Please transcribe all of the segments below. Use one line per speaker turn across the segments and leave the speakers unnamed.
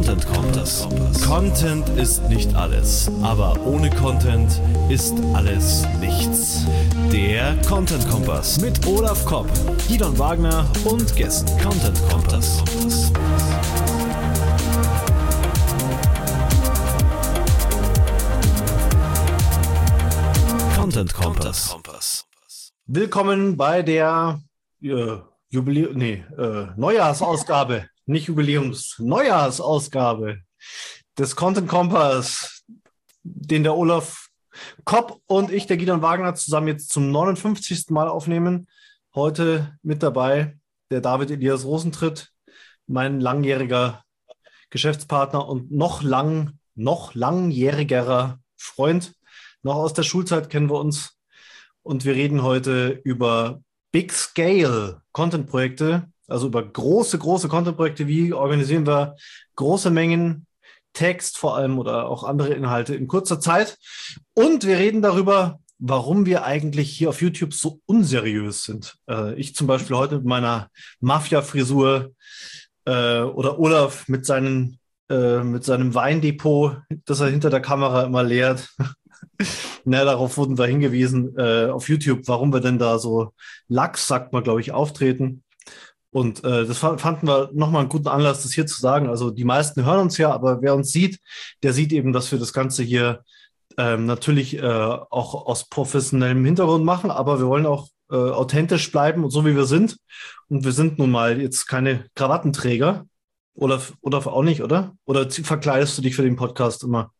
Content Kompass. Content ist nicht alles, aber ohne Content ist alles nichts. Der Content Kompass mit Olaf Kopp, Gidon Wagner und Gästen. Content Kompass. Content Kompass.
Willkommen bei der äh, Jubiläum, nee, äh, Neujahrsausgabe, nicht Jubiläums, Neujahrsausgabe des Content Kompass, den der Olaf Kopp und ich, der Gideon Wagner, zusammen jetzt zum 59. Mal aufnehmen. Heute mit dabei der David Elias Rosentritt, mein langjähriger Geschäftspartner und noch lang, noch langjährigerer Freund. Noch aus der Schulzeit kennen wir uns. Und wir reden heute über Big Scale Content-Projekte, also über große, große Content-Projekte. Wie organisieren wir große Mengen Text vor allem oder auch andere Inhalte in kurzer Zeit? Und wir reden darüber, warum wir eigentlich hier auf YouTube so unseriös sind. Äh, ich zum Beispiel heute mit meiner Mafia-Frisur äh, oder Olaf mit, seinen, äh, mit seinem Weindepot, das er hinter der Kamera immer leert. Na, darauf wurden wir hingewiesen äh, auf YouTube, warum wir denn da so Lachs, sagt man, glaube ich, auftreten. Und äh, das fanden wir nochmal einen guten Anlass, das hier zu sagen. Also die meisten hören uns ja, aber wer uns sieht, der sieht eben, dass wir das Ganze hier ähm, natürlich äh, auch aus professionellem Hintergrund machen, aber wir wollen auch äh, authentisch bleiben und so wie wir sind. Und wir sind nun mal jetzt keine Krawattenträger. Oder, oder auch nicht, oder? Oder verkleidest du dich für den Podcast immer?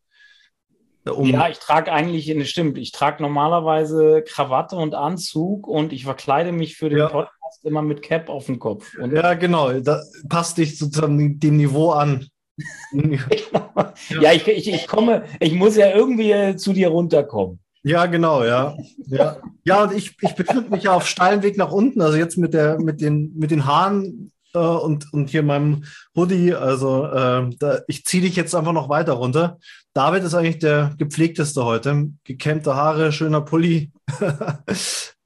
Um ja, ich trage eigentlich, stimmt, ich trage normalerweise Krawatte und Anzug und ich verkleide mich für den ja. Podcast immer mit Cap auf dem Kopf.
Und ja, genau, da passt dich sozusagen dem Niveau an.
ja, ja ich, ich, ich komme, ich muss ja irgendwie zu dir runterkommen.
Ja, genau, ja. Ja, ja und ich, ich befinde mich ja auf steilen Weg nach unten. Also jetzt mit, der, mit, den, mit den Haaren äh, und, und hier meinem Hoodie. Also äh, da, ich ziehe dich jetzt einfach noch weiter runter. David ist eigentlich der gepflegteste heute. Gekämmte Haare, schöner Pulli.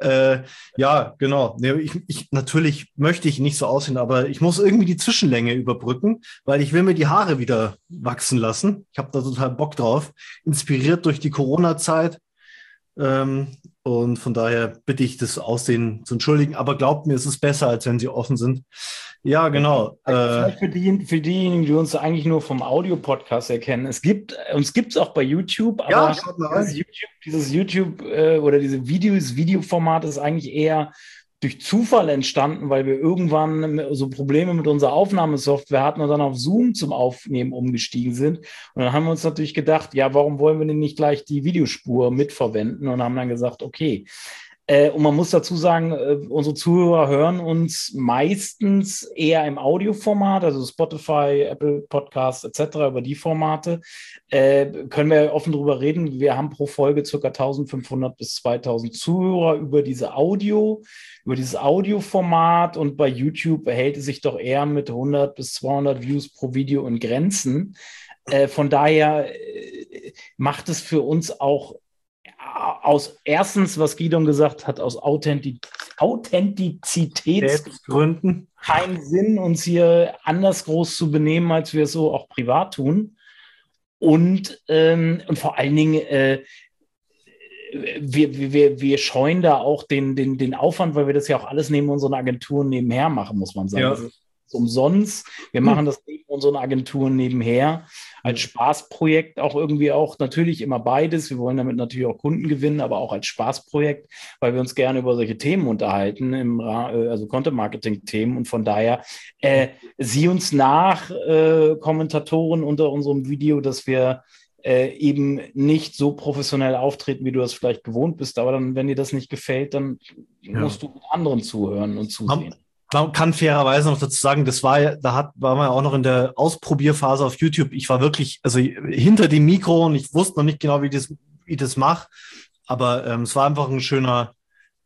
äh, ja, genau. Ich, ich, natürlich möchte ich nicht so aussehen, aber ich muss irgendwie die Zwischenlänge überbrücken, weil ich will mir die Haare wieder wachsen lassen. Ich habe da total Bock drauf. Inspiriert durch die Corona-Zeit. Ähm, und von daher bitte ich das Aussehen zu entschuldigen. Aber glaubt mir, es ist besser, als wenn sie offen sind. Ja, genau.
Vielleicht für, die, für diejenigen, die uns eigentlich nur vom Audio-Podcast erkennen. Es gibt, uns gibt es auch bei YouTube, aber ja, dieses YouTube, dieses YouTube äh, oder diese Videos, Videoformat ist eigentlich eher durch Zufall entstanden, weil wir irgendwann so Probleme mit unserer Aufnahmesoftware hatten und dann auf Zoom zum Aufnehmen umgestiegen sind. Und dann haben wir uns natürlich gedacht, ja, warum wollen wir denn nicht gleich die Videospur mitverwenden? Und haben dann gesagt, okay. Äh, und man muss dazu sagen, äh, unsere Zuhörer hören uns meistens eher im Audioformat, also Spotify, Apple Podcasts etc., über die Formate. Äh, können wir offen drüber reden. Wir haben pro Folge ca. 1500 bis 2000 Zuhörer über diese Audio über dieses Audioformat und bei YouTube hält es sich doch eher mit 100 bis 200 Views pro Video in Grenzen. Äh, von daher äh, macht es für uns auch aus erstens, was Gidon gesagt hat, aus Authentiz Authentizitätsgründen keinen Sinn, uns hier anders groß zu benehmen, als wir es so auch privat tun. Und, ähm, und vor allen Dingen, äh, wir, wir, wir scheuen da auch den, den, den Aufwand, weil wir das ja auch alles neben unseren Agenturen nebenher machen, muss man sagen. Ja. Das ist umsonst. Wir hm. machen das neben unseren Agenturen nebenher als Spaßprojekt auch irgendwie auch natürlich immer beides. Wir wollen damit natürlich auch Kunden gewinnen, aber auch als Spaßprojekt, weil wir uns gerne über solche Themen unterhalten, im, äh, also Content-Marketing-Themen. Und von daher äh, sieh uns nach, äh, Kommentatoren unter unserem Video, dass wir äh, eben nicht so professionell auftreten, wie du das vielleicht gewohnt bist. Aber dann, wenn dir das nicht gefällt, dann ja. musst du anderen zuhören und zusehen.
Man kann fairerweise noch dazu sagen, das war ja, da hat, war man ja auch noch in der Ausprobierphase auf YouTube. Ich war wirklich, also hinter dem Mikro und ich wusste noch nicht genau, wie das, wie das mache. Aber ähm, es war einfach ein schöner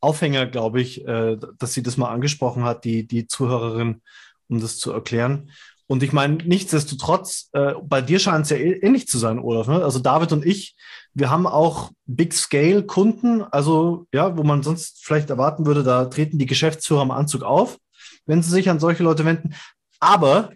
Aufhänger, glaube ich, äh, dass sie das mal angesprochen hat, die, die Zuhörerin, um das zu erklären. Und ich meine, nichtsdestotrotz, äh, bei dir scheint es ja ähnlich zu sein, Olaf. Ne? Also David und ich, wir haben auch Big-Scale-Kunden, also ja, wo man sonst vielleicht erwarten würde, da treten die Geschäftsführer im Anzug auf, wenn sie sich an solche Leute wenden. Aber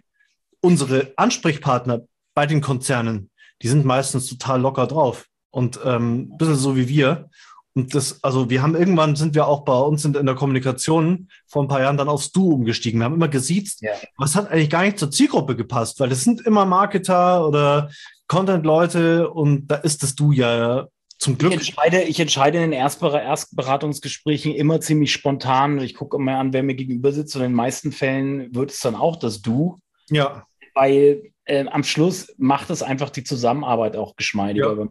unsere Ansprechpartner bei den Konzernen, die sind meistens total locker drauf und ähm, ein bisschen so wie wir. Und das, also wir haben irgendwann sind wir auch bei uns in, in der Kommunikation vor ein paar Jahren dann aufs Du umgestiegen. Wir haben immer gesiezt, ja. es hat eigentlich gar nicht zur Zielgruppe gepasst, weil es sind immer Marketer oder Content-Leute und da ist das Du ja zum Glück.
Ich entscheide, ich entscheide in den Erstberatungsgesprächen immer ziemlich spontan. Ich gucke immer an, wer mir gegenüber sitzt und in den meisten Fällen wird es dann auch das Du.
Ja.
Weil äh, am Schluss macht es einfach die Zusammenarbeit auch geschmeidiger. Ja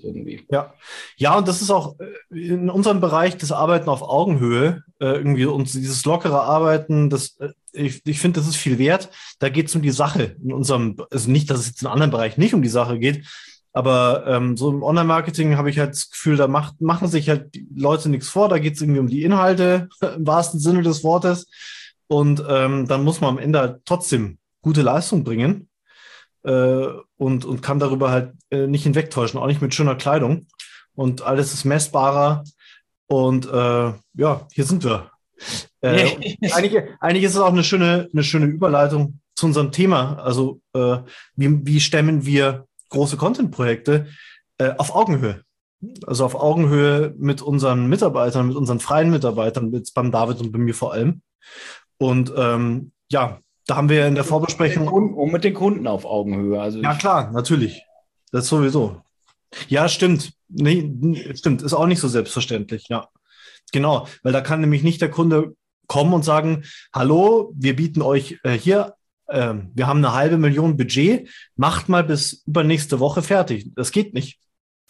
irgendwie. Ja, ja, und das ist auch äh, in unserem Bereich das Arbeiten auf Augenhöhe, äh, irgendwie und dieses lockere Arbeiten, das, äh, ich, ich finde, das ist viel wert. Da geht es um die Sache. In unserem, also nicht, dass es jetzt in anderen Bereich nicht um die Sache geht, aber ähm, so im Online-Marketing habe ich halt das Gefühl, da macht, machen sich halt die Leute nichts vor. Da geht es irgendwie um die Inhalte im wahrsten Sinne des Wortes. Und ähm, dann muss man am Ende halt trotzdem gute Leistung bringen äh, und, und kann darüber halt äh, nicht hinwegtäuschen, auch nicht mit schöner Kleidung. Und alles ist messbarer. Und äh, ja, hier sind wir. Äh, eigentlich, eigentlich ist es auch eine schöne, eine schöne Überleitung zu unserem Thema. Also, äh, wie, wie stemmen wir große Content-Projekte äh, auf Augenhöhe? Also auf Augenhöhe mit unseren Mitarbeitern, mit unseren freien Mitarbeitern, mit beim David und bei mir vor allem. Und ähm, ja, da haben wir in der Vorbesprechung.
Und mit den Kunden auf Augenhöhe. Also
ja, klar, natürlich. Das sowieso. Ja, stimmt. Nee, stimmt. Ist auch nicht so selbstverständlich, ja. Genau, weil da kann nämlich nicht der Kunde kommen und sagen, hallo, wir bieten euch äh, hier, äh, wir haben eine halbe Million Budget, macht mal bis übernächste Woche fertig. Das geht nicht.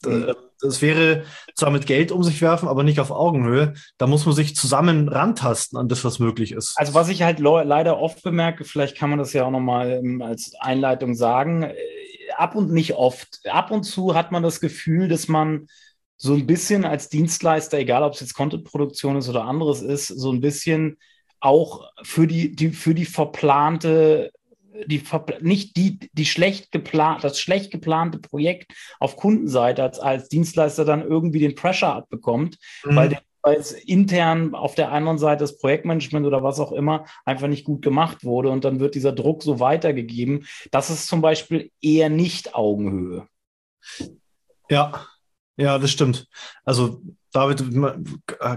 Mhm. Das wäre zwar mit Geld um sich werfen, aber nicht auf Augenhöhe. Da muss man sich zusammen rantasten an das, was möglich ist.
Also was ich halt leider oft bemerke, vielleicht kann man das ja auch nochmal ähm, als Einleitung sagen, äh, ab und nicht oft. Ab und zu hat man das Gefühl, dass man so ein bisschen als Dienstleister, egal ob es jetzt Contentproduktion ist oder anderes ist, so ein bisschen auch für die, die, für die verplante die, nicht die, die schlecht geplant, das schlecht geplante Projekt auf Kundenseite als, als Dienstleister dann irgendwie den Pressure abbekommt, mhm. weil, der, weil es intern auf der anderen Seite das Projektmanagement oder was auch immer einfach nicht gut gemacht wurde und dann wird dieser Druck so weitergegeben. Das ist zum Beispiel eher nicht Augenhöhe.
Ja, ja, das stimmt. Also David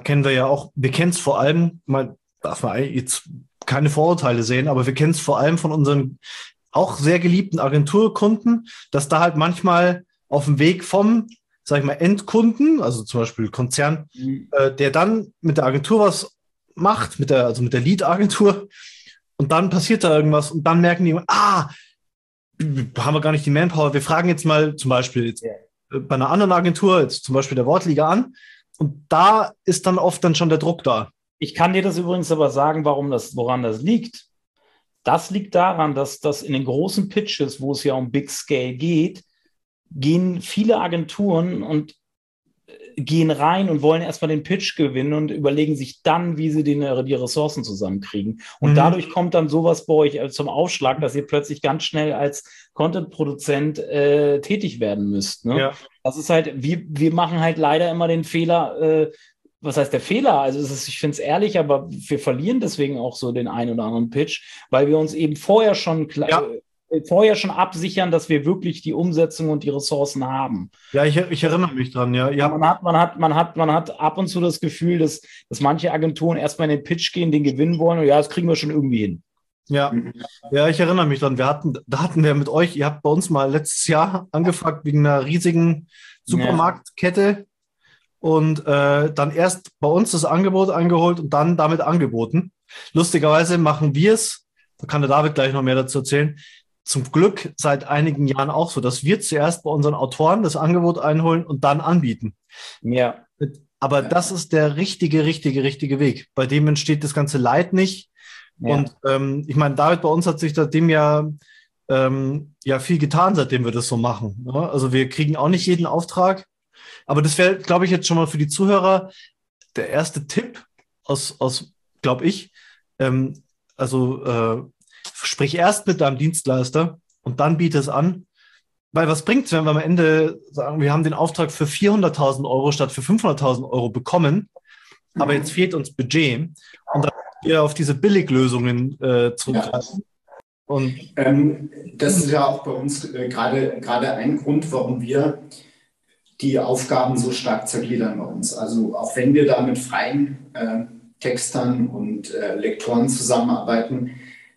kennen wir ja auch, wir kennen es vor allem, mal darf man jetzt keine Vorurteile sehen, aber wir kennen es vor allem von unseren auch sehr geliebten Agenturkunden, dass da halt manchmal auf dem Weg vom, sag ich mal, Endkunden, also zum Beispiel Konzern, mhm. äh, der dann mit der Agentur was macht, mit der, also mit der Lead-Agentur, und dann passiert da irgendwas und dann merken die, ah, haben wir gar nicht die Manpower. Wir fragen jetzt mal zum Beispiel jetzt bei einer anderen Agentur, jetzt zum Beispiel der Wortliga an, und da ist dann oft dann schon der Druck da.
Ich kann dir das übrigens aber sagen, warum das, woran das liegt. Das liegt daran, dass das in den großen Pitches, wo es ja um Big Scale geht, gehen viele Agenturen und äh, gehen rein und wollen erstmal den Pitch gewinnen und überlegen sich dann, wie sie den, die Ressourcen zusammenkriegen. Und mhm. dadurch kommt dann sowas bei euch äh, zum Aufschlag, dass ihr plötzlich ganz schnell als Content-Produzent äh, tätig werden müsst. Ne? Ja. Das ist halt, wir, wir machen halt leider immer den Fehler, äh, was heißt der Fehler? Also ist, ich finde es ehrlich, aber wir verlieren deswegen auch so den einen oder anderen Pitch, weil wir uns eben vorher schon ja. Äh, vorher schon absichern, dass wir wirklich die Umsetzung und die Ressourcen haben.
Ja, ich, ich erinnere mich dran, ja. ja.
Man, hat, man, hat, man, hat, man hat ab und zu das Gefühl, dass, dass manche Agenturen erstmal in den Pitch gehen, den gewinnen wollen und ja, das kriegen wir schon irgendwie hin.
Ja, ja, ich erinnere mich dran. Wir hatten, da hatten wir mit euch, ihr habt bei uns mal letztes Jahr angefragt wegen einer riesigen Supermarktkette und äh, dann erst bei uns das Angebot eingeholt und dann damit angeboten. Lustigerweise machen wir es, da kann der David gleich noch mehr dazu erzählen, zum Glück seit einigen Jahren auch so, dass wir zuerst bei unseren Autoren das Angebot einholen und dann anbieten.
Ja.
Aber das ist der richtige, richtige, richtige Weg. Bei dem entsteht das ganze Leid nicht. Ja. Und ähm, ich meine, David, bei uns hat sich seitdem ja, ähm, ja viel getan, seitdem wir das so machen. Ja? Ne? Also wir kriegen auch nicht jeden Auftrag. Aber das wäre, glaube ich, jetzt schon mal für die Zuhörer der erste Tipp aus, aus glaube ich. Ähm, also äh, sprich erst mit deinem Dienstleister und dann biete es an. Weil was bringt es, wenn wir am Ende sagen, wir haben den Auftrag für 400.000 Euro statt für 500.000 Euro bekommen, aber jetzt fehlt uns Budget und dann wir auf diese Billiglösungen äh, zurückgreifen. Ja.
Und ähm, das ist ja auch bei uns äh, gerade gerade ein Grund, warum wir die Aufgaben so stark zergliedern bei uns. Also auch wenn wir da mit freien äh, Textern und äh, Lektoren zusammenarbeiten,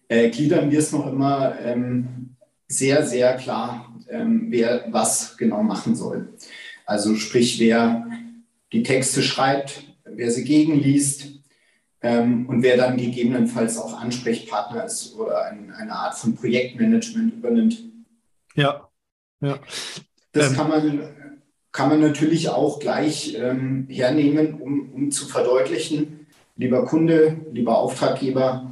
äh, gliedern wir es noch immer ähm, sehr, sehr klar, ähm, wer was genau machen soll. Also sprich, wer die Texte schreibt, wer sie gegenliest ähm, und wer dann gegebenenfalls auch Ansprechpartner ist oder ein, eine Art von Projektmanagement übernimmt.
Ja, ja.
Das ähm, kann, man, kann man natürlich auch gleich ähm, hernehmen, um, um zu verdeutlichen, lieber Kunde, lieber Auftraggeber,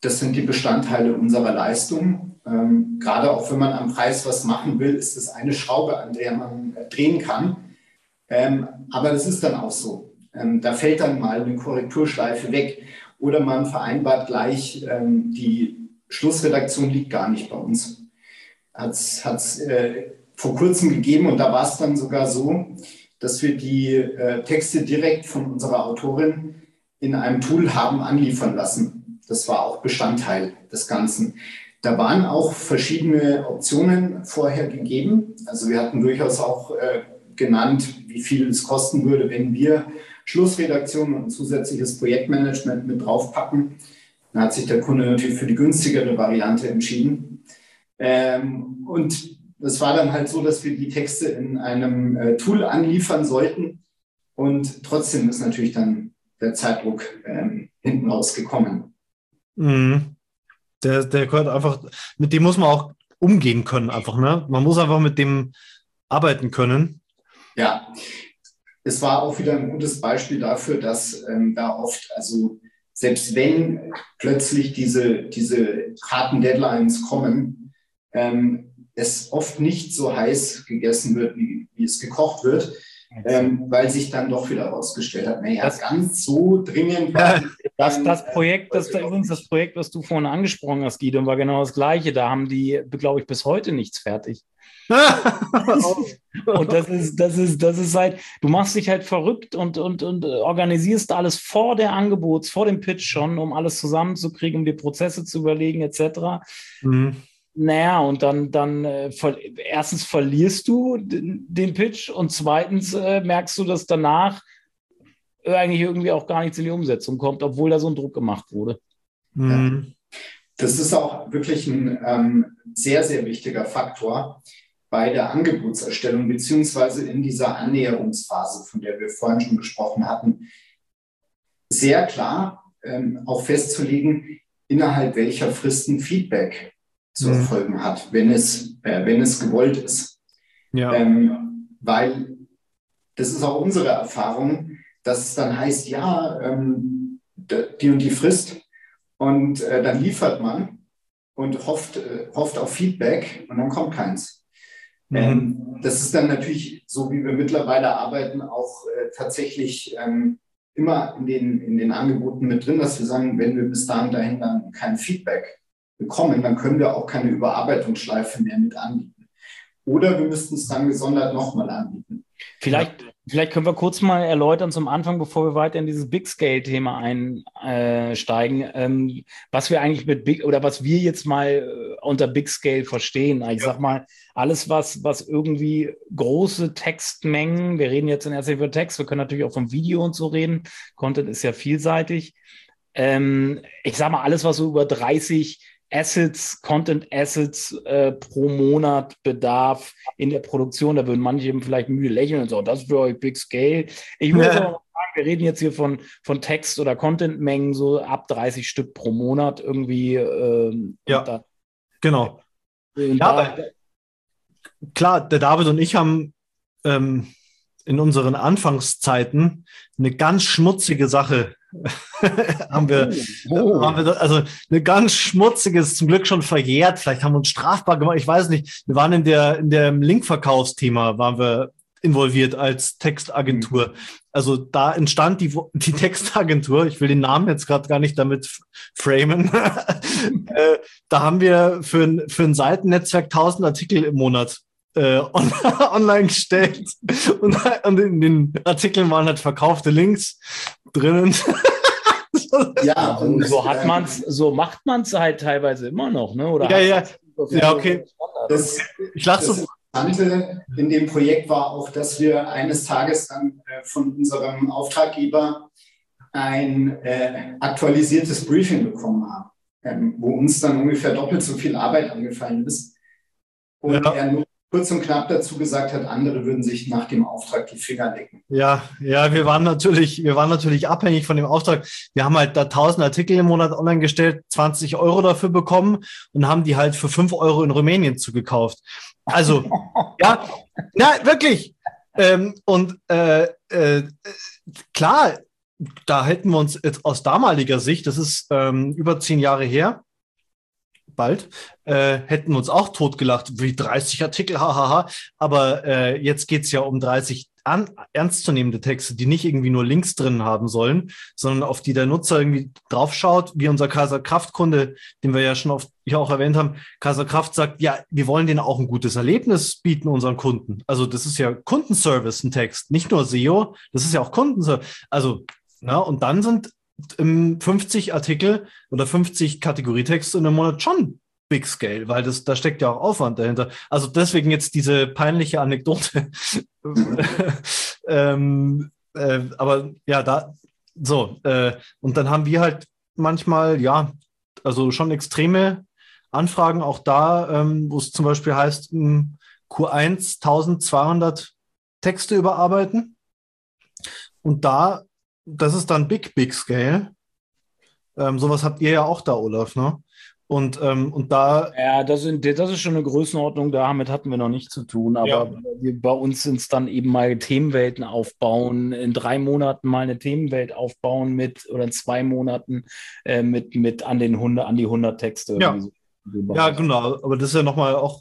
das sind die Bestandteile unserer Leistung. Ähm, gerade auch wenn man am Preis was machen will, ist es eine Schraube, an der man äh, drehen kann. Ähm, aber das ist dann auch so. Ähm, da fällt dann mal eine Korrekturschleife weg oder man vereinbart gleich, ähm, die Schlussredaktion liegt gar nicht bei uns. Hat es äh, vor kurzem gegeben und da war es dann sogar so, dass wir die äh, Texte direkt von unserer Autorin in einem Tool haben anliefern lassen. Das war auch Bestandteil des Ganzen. Da waren auch verschiedene Optionen vorher gegeben. Also wir hatten durchaus auch äh, genannt, wie viel es kosten würde, wenn wir Schlussredaktion und zusätzliches Projektmanagement mit draufpacken. Dann hat sich der Kunde natürlich für die günstigere Variante entschieden. Ähm, und das war dann halt so, dass wir die Texte in einem äh, Tool anliefern sollten. Und trotzdem ist natürlich dann der Zeitdruck ähm, hinten rausgekommen.
Mhm. Der, der gehört einfach, mit dem muss man auch umgehen können, einfach, ne? Man muss einfach mit dem arbeiten können.
Ja, es war auch wieder ein gutes Beispiel dafür, dass ähm, da oft, also selbst wenn plötzlich diese, diese harten Deadlines kommen, ähm, es oft nicht so heiß gegessen wird, wie, wie es gekocht wird, ähm, weil sich dann doch wieder herausgestellt hat, naja, das, ganz so dringend.
War das, das Projekt, das, übrigens das Projekt, was du vorhin angesprochen hast, Guido, war genau das gleiche. Da haben die, glaube ich, bis heute nichts fertig. und das ist, das ist, das ist halt, du machst dich halt verrückt und, und, und organisierst alles vor der Angebots, vor dem Pitch schon, um alles zusammenzukriegen, um die Prozesse zu überlegen, etc. Mhm. Naja, und dann, dann äh, ver erstens verlierst du den Pitch und zweitens äh, merkst du, dass danach eigentlich irgendwie auch gar nichts in die Umsetzung kommt, obwohl da so ein Druck gemacht wurde.
Mhm. Das ist auch wirklich ein ähm, sehr, sehr wichtiger Faktor bei der Angebotserstellung beziehungsweise in dieser Annäherungsphase, von der wir vorhin schon gesprochen hatten, sehr klar ähm, auch festzulegen, innerhalb welcher Fristen Feedback zu mhm. erfolgen hat, wenn es, äh, wenn es gewollt ist. Ja. Ähm, weil das ist auch unsere Erfahrung, dass es dann heißt, ja, ähm, die und die Frist und äh, dann liefert man und hofft, äh, hofft auf Feedback und dann kommt keins. Mhm. Ähm, das ist dann natürlich, so wie wir mittlerweile arbeiten, auch äh, tatsächlich ähm, immer in den, in den Angeboten mit drin, dass wir sagen, wenn wir bis dahin dahin dann kein Feedback bekommen, dann können wir auch keine Überarbeitungsschleife mehr mit anbieten. Oder wir müssten es dann gesondert nochmal anbieten.
Vielleicht, vielleicht können wir kurz mal erläutern zum Anfang, bevor wir weiter in dieses Big Scale-Thema einsteigen, ähm, was wir eigentlich mit Big oder was wir jetzt mal äh, unter Big Scale verstehen. Ich ja. sag mal, alles, was, was irgendwie große Textmengen, wir reden jetzt in erster Linie über Text, wir können natürlich auch vom Video und so reden. Content ist ja vielseitig. Ähm, ich sag mal, alles, was so über 30 Assets, Content Assets äh, pro Monat Bedarf in der Produktion. Da würden manche eben vielleicht müde lächeln und so, das ist für euch Big Scale. Ich würde ja. sagen, wir reden jetzt hier von, von Text- oder Content-Mengen so ab 30 Stück pro Monat irgendwie. Ähm,
ja, da, genau. Ja, aber, klar, der David und ich haben ähm, in unseren Anfangszeiten eine ganz schmutzige Sache haben, wir, oh. haben wir, also eine ganz schmutziges, zum Glück schon verjährt. Vielleicht haben wir uns strafbar gemacht. Ich weiß nicht. Wir waren in der, in dem Linkverkaufsthema, waren wir involviert als Textagentur. Mhm. Also da entstand die, die Textagentur. Ich will den Namen jetzt gerade gar nicht damit framen. äh, da haben wir für ein, für ein Seitennetzwerk 1000 Artikel im Monat äh, on online gestellt und, und in den Artikeln waren halt verkaufte Links drinnen.
ja, und so hat man's, so macht man es halt teilweise immer noch, ne? Oder
ja, ja. Ja, okay. Das, ich lache so.
Interessante in dem Projekt war auch, dass wir eines Tages dann äh, von unserem Auftraggeber ein äh, aktualisiertes Briefing bekommen haben, ähm, wo uns dann ungefähr doppelt so viel Arbeit angefallen ist. Und ja. er nur kurz und knapp dazu gesagt hat, andere würden sich nach dem Auftrag die Finger lecken.
Ja, ja, wir waren natürlich, wir waren natürlich abhängig von dem Auftrag. Wir haben halt da 1000 Artikel im Monat online gestellt, 20 Euro dafür bekommen und haben die halt für 5 Euro in Rumänien zugekauft. Also, ja, na, wirklich. Ähm, und äh, äh, klar, da hätten wir uns jetzt aus damaliger Sicht, das ist ähm, über zehn Jahre her, bald, äh, hätten uns auch totgelacht, wie 30 Artikel, hahaha. Aber äh, jetzt geht's ja um 30 an, ernstzunehmende Texte, die nicht irgendwie nur Links drin haben sollen, sondern auf die der Nutzer irgendwie draufschaut, wie unser Kaiser Kraft-Kunde, den wir ja schon oft hier auch erwähnt haben. Kaiser Kraft sagt, ja, wir wollen denen auch ein gutes Erlebnis bieten, unseren Kunden. Also das ist ja Kundenservice, ein Text, nicht nur SEO, das ist ja auch Kundenservice. Also, na, und dann sind 50 Artikel oder 50 Kategorietexte in einem Monat schon Big Scale, weil das, da steckt ja auch Aufwand dahinter. Also deswegen jetzt diese peinliche Anekdote. ähm, äh, aber ja, da, so, äh, und dann haben wir halt manchmal, ja, also schon extreme Anfragen auch da, ähm, wo es zum Beispiel heißt, Q1 1200 Texte überarbeiten. Und da das ist dann Big, Big Scale. Ähm, sowas habt ihr ja auch da, Olaf, ne? Und, ähm, und da.
Ja, das, sind, das ist schon eine Größenordnung, damit hatten wir noch nichts zu tun. Aber ja. wir, bei uns sind es dann eben mal Themenwelten aufbauen, in drei Monaten mal eine Themenwelt aufbauen mit, oder in zwei Monaten äh, mit, mit an, den 100, an die 100 Texte.
Ja, so. ja genau. Aber das ist ja nochmal auch,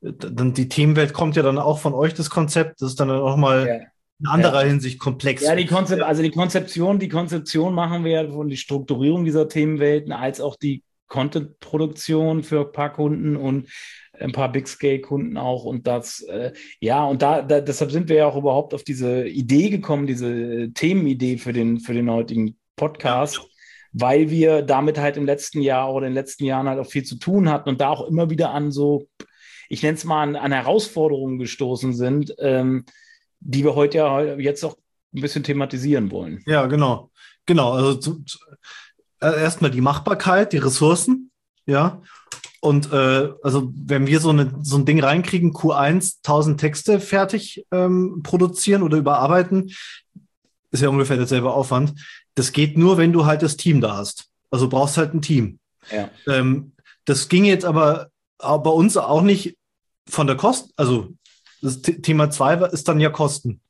dann die Themenwelt kommt ja dann auch von euch, das Konzept. Das ist dann nochmal. Ja in anderer ja. Hinsicht komplex.
Ja, die Konzept, also die Konzeption, die Konzeption machen wir ja von die Strukturierung dieser Themenwelten als auch die Content-Produktion für ein paar Kunden und ein paar Big Scale-Kunden auch. Und das, äh, ja, und da, da, deshalb sind wir ja auch überhaupt auf diese Idee gekommen, diese Themenidee für den, für den heutigen Podcast. Ja. Weil wir damit halt im letzten Jahr oder in den letzten Jahren halt auch viel zu tun hatten und da auch immer wieder an so, ich nenne es mal, an, an Herausforderungen gestoßen sind, ähm, die wir heute ja jetzt auch ein bisschen thematisieren wollen.
Ja, genau. Genau. Also zu, zu, äh, erstmal die Machbarkeit, die Ressourcen, ja. Und äh, also wenn wir so, eine, so ein Ding reinkriegen, Q1 1000 Texte fertig ähm, produzieren oder überarbeiten, ist ja ungefähr derselbe Aufwand. Das geht nur, wenn du halt das Team da hast. Also brauchst halt ein Team. Ja. Ähm, das ging jetzt aber bei uns auch nicht von der Kosten, also das Thema zwei ist dann ja Kosten.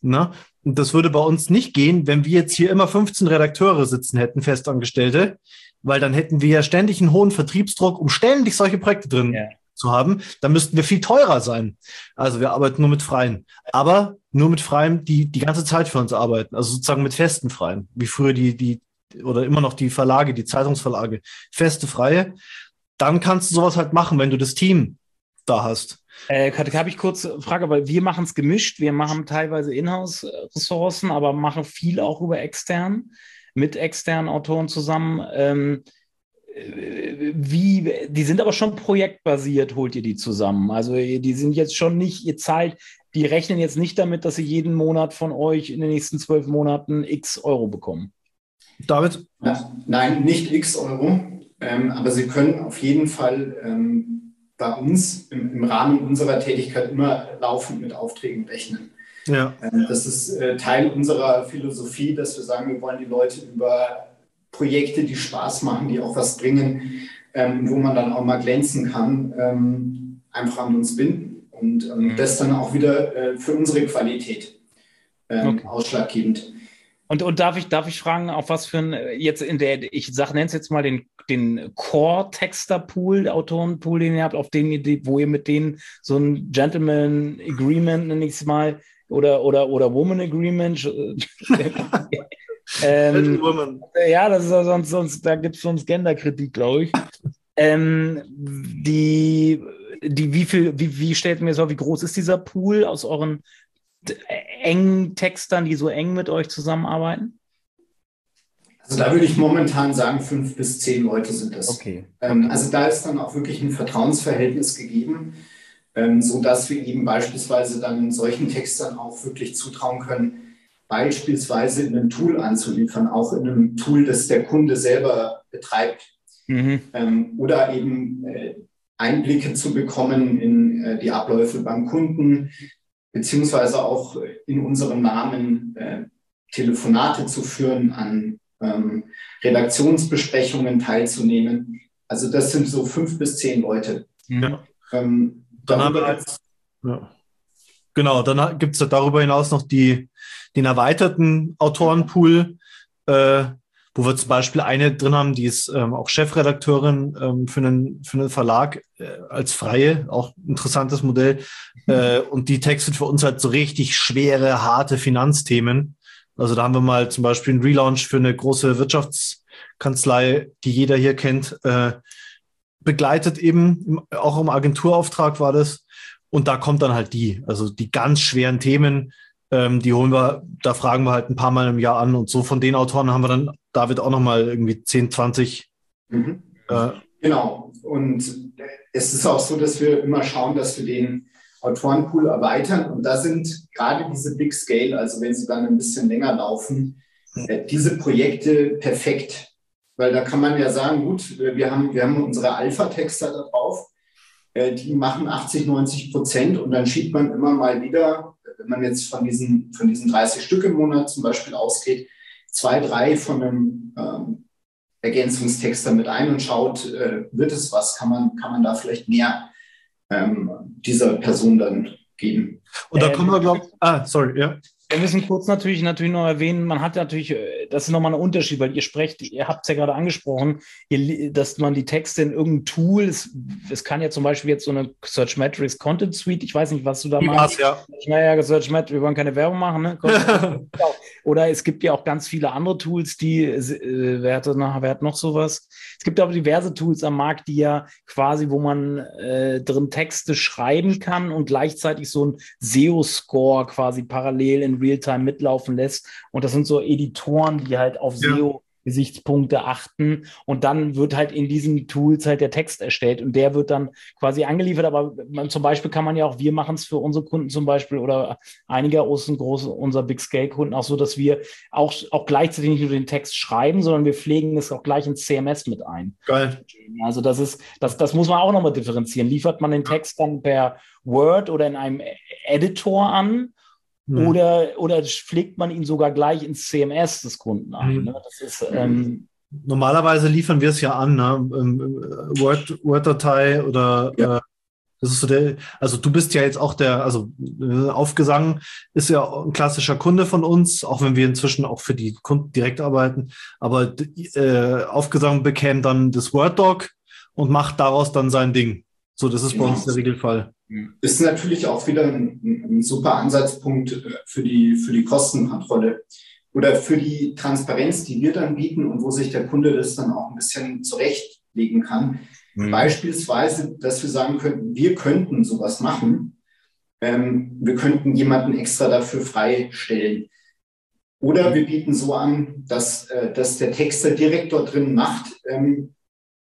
Ne? Und das würde bei uns nicht gehen, wenn wir jetzt hier immer 15 Redakteure sitzen hätten, Festangestellte, weil dann hätten wir ja ständig einen hohen Vertriebsdruck, um ständig solche Projekte drin ja. zu haben. Dann müssten wir viel teurer sein. Also wir arbeiten nur mit Freien. Aber nur mit Freien, die die ganze Zeit für uns arbeiten. Also sozusagen mit festen Freien. Wie früher die, die, oder immer noch die Verlage, die Zeitungsverlage. Feste Freie. Dann kannst du sowas halt machen, wenn du das Team da hast.
Äh, habe ich kurz eine Frage, weil wir machen es gemischt. Wir machen teilweise Inhouse-Ressourcen, aber machen viel auch über extern, mit externen Autoren zusammen. Ähm, äh, wie, die sind aber schon projektbasiert, holt ihr die zusammen. Also die sind jetzt schon nicht, ihr zahlt, die rechnen jetzt nicht damit, dass sie jeden Monat von euch in den nächsten zwölf Monaten x Euro bekommen.
David?
Nein, nicht x Euro, ähm, aber sie können auf jeden Fall ähm, bei uns im, im, Rahmen unserer Tätigkeit immer laufend mit Aufträgen rechnen. Ja. Ähm, das ist äh, Teil unserer Philosophie, dass wir sagen, wir wollen die Leute über Projekte, die Spaß machen, die auch was bringen, ähm, wo man dann auch mal glänzen kann, ähm, einfach an uns binden. Und mhm. das dann auch wieder äh, für unsere Qualität okay. ausschlaggebend.
Und, und darf ich, darf ich fragen, auf was für ein, jetzt in der, ich sag, nenne es jetzt mal den, den Core-Texter-Pool, Autoren-Pool, den ihr habt, auf den, wo ihr mit denen so ein Gentleman Agreement, nenne ich es mal, oder, oder, oder Woman Agreement. ähm, ja, das ist ja sonst, sonst da gibt es sonst Genderkritik, glaube ich. ähm, die, die, wie viel, wie, wie stellt mir so, wie groß ist dieser Pool aus euren engen Textern, die so eng mit euch zusammenarbeiten?
Also da würde ich momentan sagen, fünf bis zehn Leute sind das.
Okay.
Ähm, also da ist dann auch wirklich ein Vertrauensverhältnis gegeben, ähm, so dass wir eben beispielsweise dann solchen Textern auch wirklich zutrauen können, beispielsweise in einem Tool anzuliefern, auch in einem Tool, das der Kunde selber betreibt. Mhm. Ähm, oder eben äh, Einblicke zu bekommen in äh, die Abläufe beim Kunden, beziehungsweise auch in unserem Namen äh, Telefonate zu führen, an ähm, Redaktionsbesprechungen teilzunehmen. Also das sind so fünf bis zehn Leute.
Ja. Ähm, dann haben wir jetzt, ja. Genau, dann gibt es darüber hinaus noch die, den erweiterten Autorenpool, äh, wo wir zum Beispiel eine drin haben, die ist ähm, auch Chefredakteurin ähm, für, einen, für einen Verlag äh, als Freie, auch interessantes Modell. Äh, und die textet für uns halt so richtig schwere, harte Finanzthemen. Also da haben wir mal zum Beispiel einen Relaunch für eine große Wirtschaftskanzlei, die jeder hier kennt, äh, begleitet eben, auch im Agenturauftrag war das. Und da kommt dann halt die, also die ganz schweren Themen, ähm, die holen wir, da fragen wir halt ein paar Mal im Jahr an. Und so von den Autoren haben wir dann David auch nochmal irgendwie 10, 20.
Mhm. Äh, genau. Und es ist auch so, dass wir immer schauen, dass wir den Autorenpool erweitern. Und da sind gerade diese Big Scale, also wenn sie dann ein bisschen länger laufen, äh, diese Projekte perfekt. Weil da kann man ja sagen, gut, wir haben, wir haben unsere Alpha-Texter da drauf, äh, die machen 80, 90 Prozent und dann schiebt man immer mal wieder wenn man jetzt von diesen, von diesen 30 Stück im Monat zum Beispiel ausgeht, zwei, drei von einem ähm, Ergänzungstext damit ein und schaut, äh, wird es was, kann man, kann man da vielleicht mehr ähm, dieser Person dann geben.
Und da kommen wir, glaube ich, ah, sorry, ja.
Wir müssen kurz natürlich, natürlich noch erwähnen, man hat natürlich, äh, das ist nochmal ein Unterschied, weil ihr sprecht, ihr habt es ja gerade angesprochen, ihr, dass man die Texte in irgendein Tool, es, es, kann ja zum Beispiel jetzt so eine Search Metrics Content Suite, ich weiß nicht, was du da machst. Ja. Naja, Search Metrics, wir wollen keine Werbung machen, ne? Oder es gibt ja auch ganz viele andere Tools, die, äh, wer, hatte noch, wer hat noch sowas? Es gibt aber diverse Tools am Markt, die ja quasi, wo man äh, drin Texte schreiben kann und gleichzeitig so ein SEO-Score quasi parallel in Realtime mitlaufen lässt. Und das sind so Editoren, die halt auf ja. SEO Gesichtspunkte achten und dann wird halt in diesen Tools halt der Text erstellt und der wird dann quasi angeliefert. Aber man, zum Beispiel kann man ja auch, wir machen es für unsere Kunden zum Beispiel oder einige aus großen, unser Big Scale Kunden auch so, dass wir auch, auch gleichzeitig nicht nur den Text schreiben, sondern wir pflegen es auch gleich ins CMS mit ein.
Geil.
Also das ist, das, das muss man auch nochmal differenzieren. Liefert man den Text dann per Word oder in einem Editor an Mhm. Oder, oder pflegt man ihn sogar gleich ins CMS des Kunden ein? Mhm. Ne? Das ist, ähm,
Normalerweise liefern wir es ja an, ne? Word, Word-Datei oder ja. äh, das ist so der, also du bist ja jetzt auch der, also äh, Aufgesang ist ja ein klassischer Kunde von uns, auch wenn wir inzwischen auch für die Kunden direkt arbeiten. Aber äh, Aufgesang bekäme dann das Word-Doc und macht daraus dann sein Ding. So, das ist genau. bei uns der Regelfall.
Ist natürlich auch wieder ein, ein, super Ansatzpunkt äh, für die, für die Kostenkontrolle oder für die Transparenz, die wir dann bieten und wo sich der Kunde das dann auch ein bisschen zurechtlegen kann. Mhm. Beispielsweise, dass wir sagen könnten, wir könnten sowas machen. Ähm, wir könnten jemanden extra dafür freistellen. Oder wir bieten so an, dass, äh, dass der Texter direkt dort drin macht, ähm,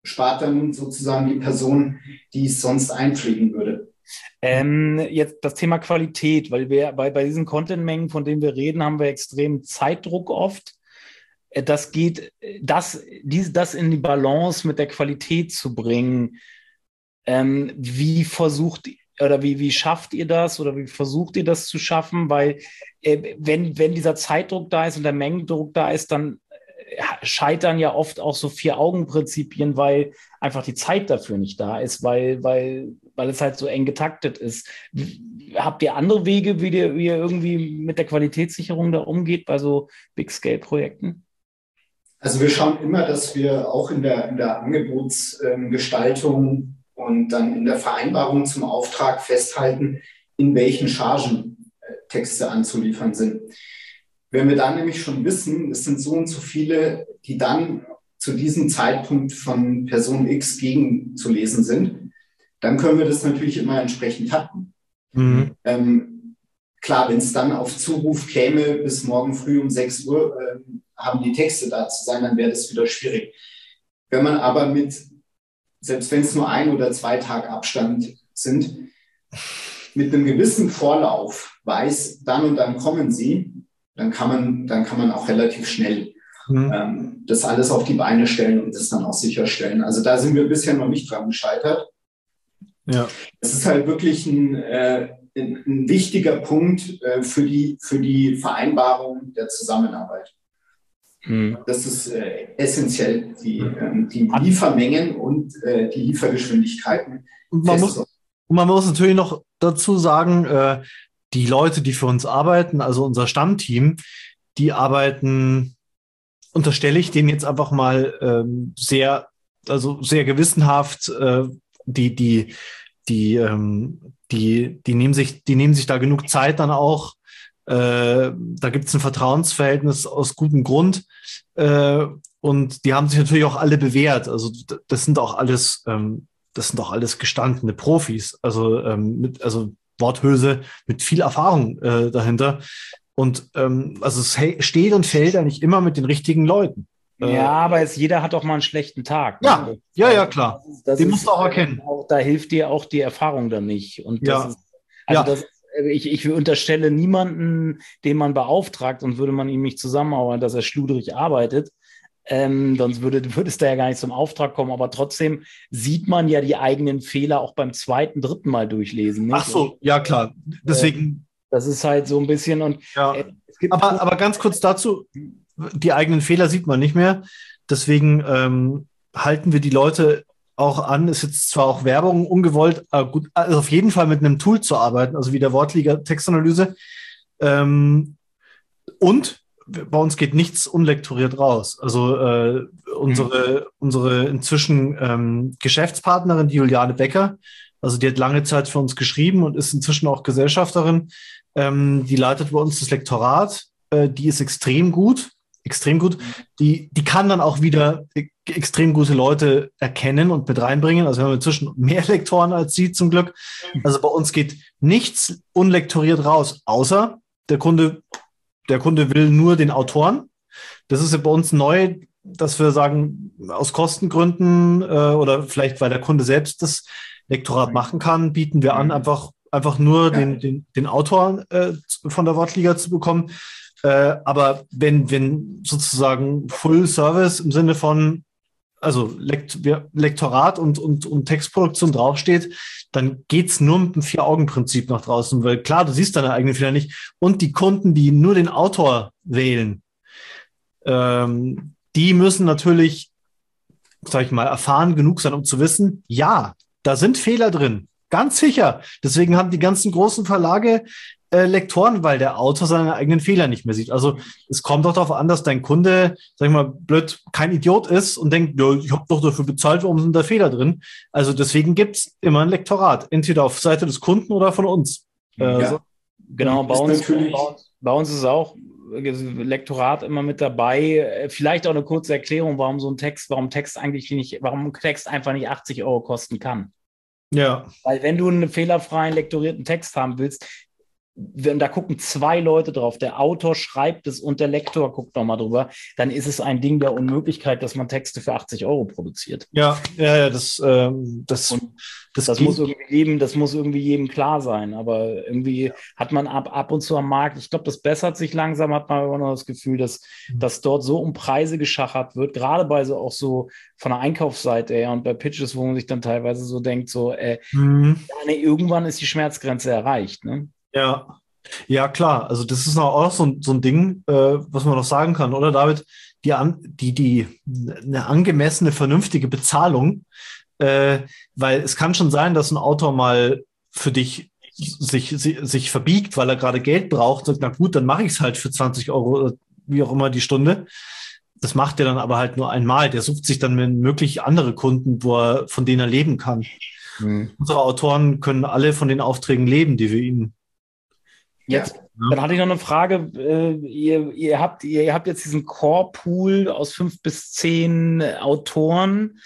spart dann sozusagen die Person, die es sonst einpflegen würde.
Ähm, jetzt das Thema Qualität, weil wir bei, bei diesen Content-Mengen, von denen wir reden, haben wir extrem Zeitdruck oft. Äh, das geht, das, dies, das in die Balance mit der Qualität zu bringen. Ähm, wie versucht oder wie, wie schafft ihr das oder wie versucht ihr das zu schaffen? Weil äh, wenn, wenn dieser Zeitdruck da ist und der Mengendruck da ist, dann scheitern ja oft auch so Vier-Augen-Prinzipien, weil einfach die Zeit dafür nicht da ist, weil, weil, weil es halt so eng getaktet ist. Habt ihr andere Wege, wie ihr, wie ihr irgendwie mit der Qualitätssicherung da umgeht bei so Big-Scale-Projekten?
Also wir schauen immer, dass wir auch in der, in der Angebotsgestaltung und dann in der Vereinbarung zum Auftrag festhalten, in welchen Chargen Texte anzuliefern sind. Wenn wir dann nämlich schon wissen, es sind so und so viele, die dann zu diesem Zeitpunkt von Person X gegenzulesen sind, dann können wir das natürlich immer entsprechend hatten. Mhm. Ähm, klar, wenn es dann auf Zuruf käme bis morgen früh um 6 Uhr, äh, haben die Texte da zu sein, dann wäre das wieder schwierig. Wenn man aber mit, selbst wenn es nur ein oder zwei Tage Abstand sind, mit einem gewissen Vorlauf weiß, dann und dann kommen sie, dann kann man, dann kann man auch relativ schnell mhm. ähm, das alles auf die Beine stellen und das dann auch sicherstellen. Also da sind wir bisher noch nicht dran gescheitert. Ja. Es ist halt wirklich ein, äh, ein, ein wichtiger Punkt äh, für, die, für die Vereinbarung der Zusammenarbeit. Mhm. Das ist äh, essentiell, die, äh, die Liefermengen und äh, die Liefergeschwindigkeiten.
Und man, muss, man muss natürlich noch dazu sagen, äh, die Leute, die für uns arbeiten, also unser Stammteam, die arbeiten, unterstelle ich denen jetzt einfach mal ähm, sehr, also sehr gewissenhaft, äh, die, die, die, ähm, die, die nehmen sich, die nehmen sich da genug Zeit dann auch. Äh, da gibt es ein Vertrauensverhältnis aus gutem Grund. Äh, und die haben sich natürlich auch alle bewährt. Also das sind auch alles, ähm, das sind auch alles gestandene Profis. Also ähm, mit, also Worthülse mit viel Erfahrung äh, dahinter. Und ähm, also es steht und fällt eigentlich immer mit den richtigen Leuten.
Äh, ja, aber es, jeder hat doch mal einen schlechten Tag.
Ne? Ja, ja, ja, klar.
Das ist, das Den musst du auch erkennen. Auch, da hilft dir auch die Erfahrung dann nicht. Und ja. Ist, also ja. das, ich, ich unterstelle niemanden, den man beauftragt und würde man ihm nicht zusammenarbeiten, dass er schludrig arbeitet. Ähm, sonst würde, würde es da ja gar nicht zum Auftrag kommen. Aber trotzdem sieht man ja die eigenen Fehler auch beim zweiten, dritten Mal durchlesen.
Nicht? Ach so, ja klar. Deswegen.
Das ist halt so ein bisschen und.
Ja. Äh, aber, aber ganz kurz dazu: Die eigenen Fehler sieht man nicht mehr. Deswegen ähm, halten wir die Leute auch an, ist jetzt zwar auch Werbung ungewollt, aber gut, also auf jeden Fall mit einem Tool zu arbeiten, also wie der Wortliga Textanalyse. Ähm, und bei uns geht nichts unlektoriert raus. Also äh, unsere, mhm. unsere inzwischen ähm, Geschäftspartnerin, die Juliane Becker, also die hat lange Zeit für uns geschrieben und ist inzwischen auch Gesellschafterin. Ähm, die leitet bei uns das Lektorat. Äh, die ist extrem gut, extrem gut. Die, die kann dann auch wieder e-, extrem gute Leute erkennen und mit reinbringen. Also wir haben inzwischen mehr Lektoren als sie zum Glück. Also bei uns geht nichts unlektoriert raus, außer der Kunde der Kunde will nur den Autoren. Das ist ja bei uns neu, dass wir sagen, aus Kostengründen äh, oder vielleicht weil der Kunde selbst das Lektorat machen kann, bieten wir an, mhm. einfach, einfach nur den, den, den Autor äh, von der Wortliga zu bekommen. Äh, aber wenn, wenn sozusagen Full Service im Sinne von also Lekt Lektorat und, und, und Textproduktion draufsteht, dann geht's nur mit dem Vier-Augen-Prinzip nach draußen, weil klar, du siehst deine eigenen Fehler nicht. Und die Kunden, die nur den Autor wählen, ähm, die müssen natürlich, sag ich mal, erfahren genug sein, um zu wissen, ja, da sind Fehler drin. Ganz sicher. Deswegen haben die ganzen großen Verlage äh, Lektoren, weil der Autor seine eigenen Fehler nicht mehr sieht. Also es kommt doch darauf an, dass dein Kunde, sag ich mal, blöd kein Idiot ist und denkt, ja, ich habe doch dafür bezahlt, warum sind da Fehler drin? Also deswegen gibt's immer ein Lektorat, entweder auf Seite des Kunden oder von uns.
Äh, ja. so. Genau, bei uns, bei uns, bei uns ist es auch Lektorat immer mit dabei. Vielleicht auch eine kurze Erklärung, warum so ein Text, warum Text eigentlich nicht, warum ein Text einfach nicht 80 Euro kosten kann. Ja. Weil wenn du einen fehlerfreien lektorierten Text haben willst, wenn da gucken zwei Leute drauf, der Autor schreibt es und der Lektor guckt nochmal drüber, dann ist es ein Ding der Unmöglichkeit, dass man Texte für 80 Euro produziert.
Ja, ja, ja das, ähm, das,
das, das muss irgendwie jedem, das muss irgendwie jedem klar sein. Aber irgendwie hat man ab, ab und zu am Markt, ich glaube, das bessert sich langsam, hat man immer noch das Gefühl, dass, mhm. dass dort so um Preise geschachert wird, gerade bei so auch so von der Einkaufsseite her und bei Pitches, wo man sich dann teilweise so denkt, so, äh, mhm. ja, nee, irgendwann ist die Schmerzgrenze erreicht. Ne?
Ja, ja, klar. Also das ist auch so, so ein Ding, äh, was man noch sagen kann, oder David? Die, an, die, die eine angemessene, vernünftige Bezahlung, äh, weil es kann schon sein, dass ein Autor mal für dich sich, sich, sich verbiegt, weil er gerade Geld braucht, sagt, na gut, dann mache ich es halt für 20 Euro, wie auch immer die Stunde. Das macht er dann aber halt nur einmal. Der sucht sich dann möglich andere Kunden, wo er, von denen er leben kann. Mhm. Unsere Autoren können alle von den Aufträgen leben, die wir ihnen
Jetzt, ja. dann hatte ich noch eine Frage. Äh, ihr, ihr, habt, ihr habt jetzt diesen Core-Pool aus fünf bis zehn Autoren.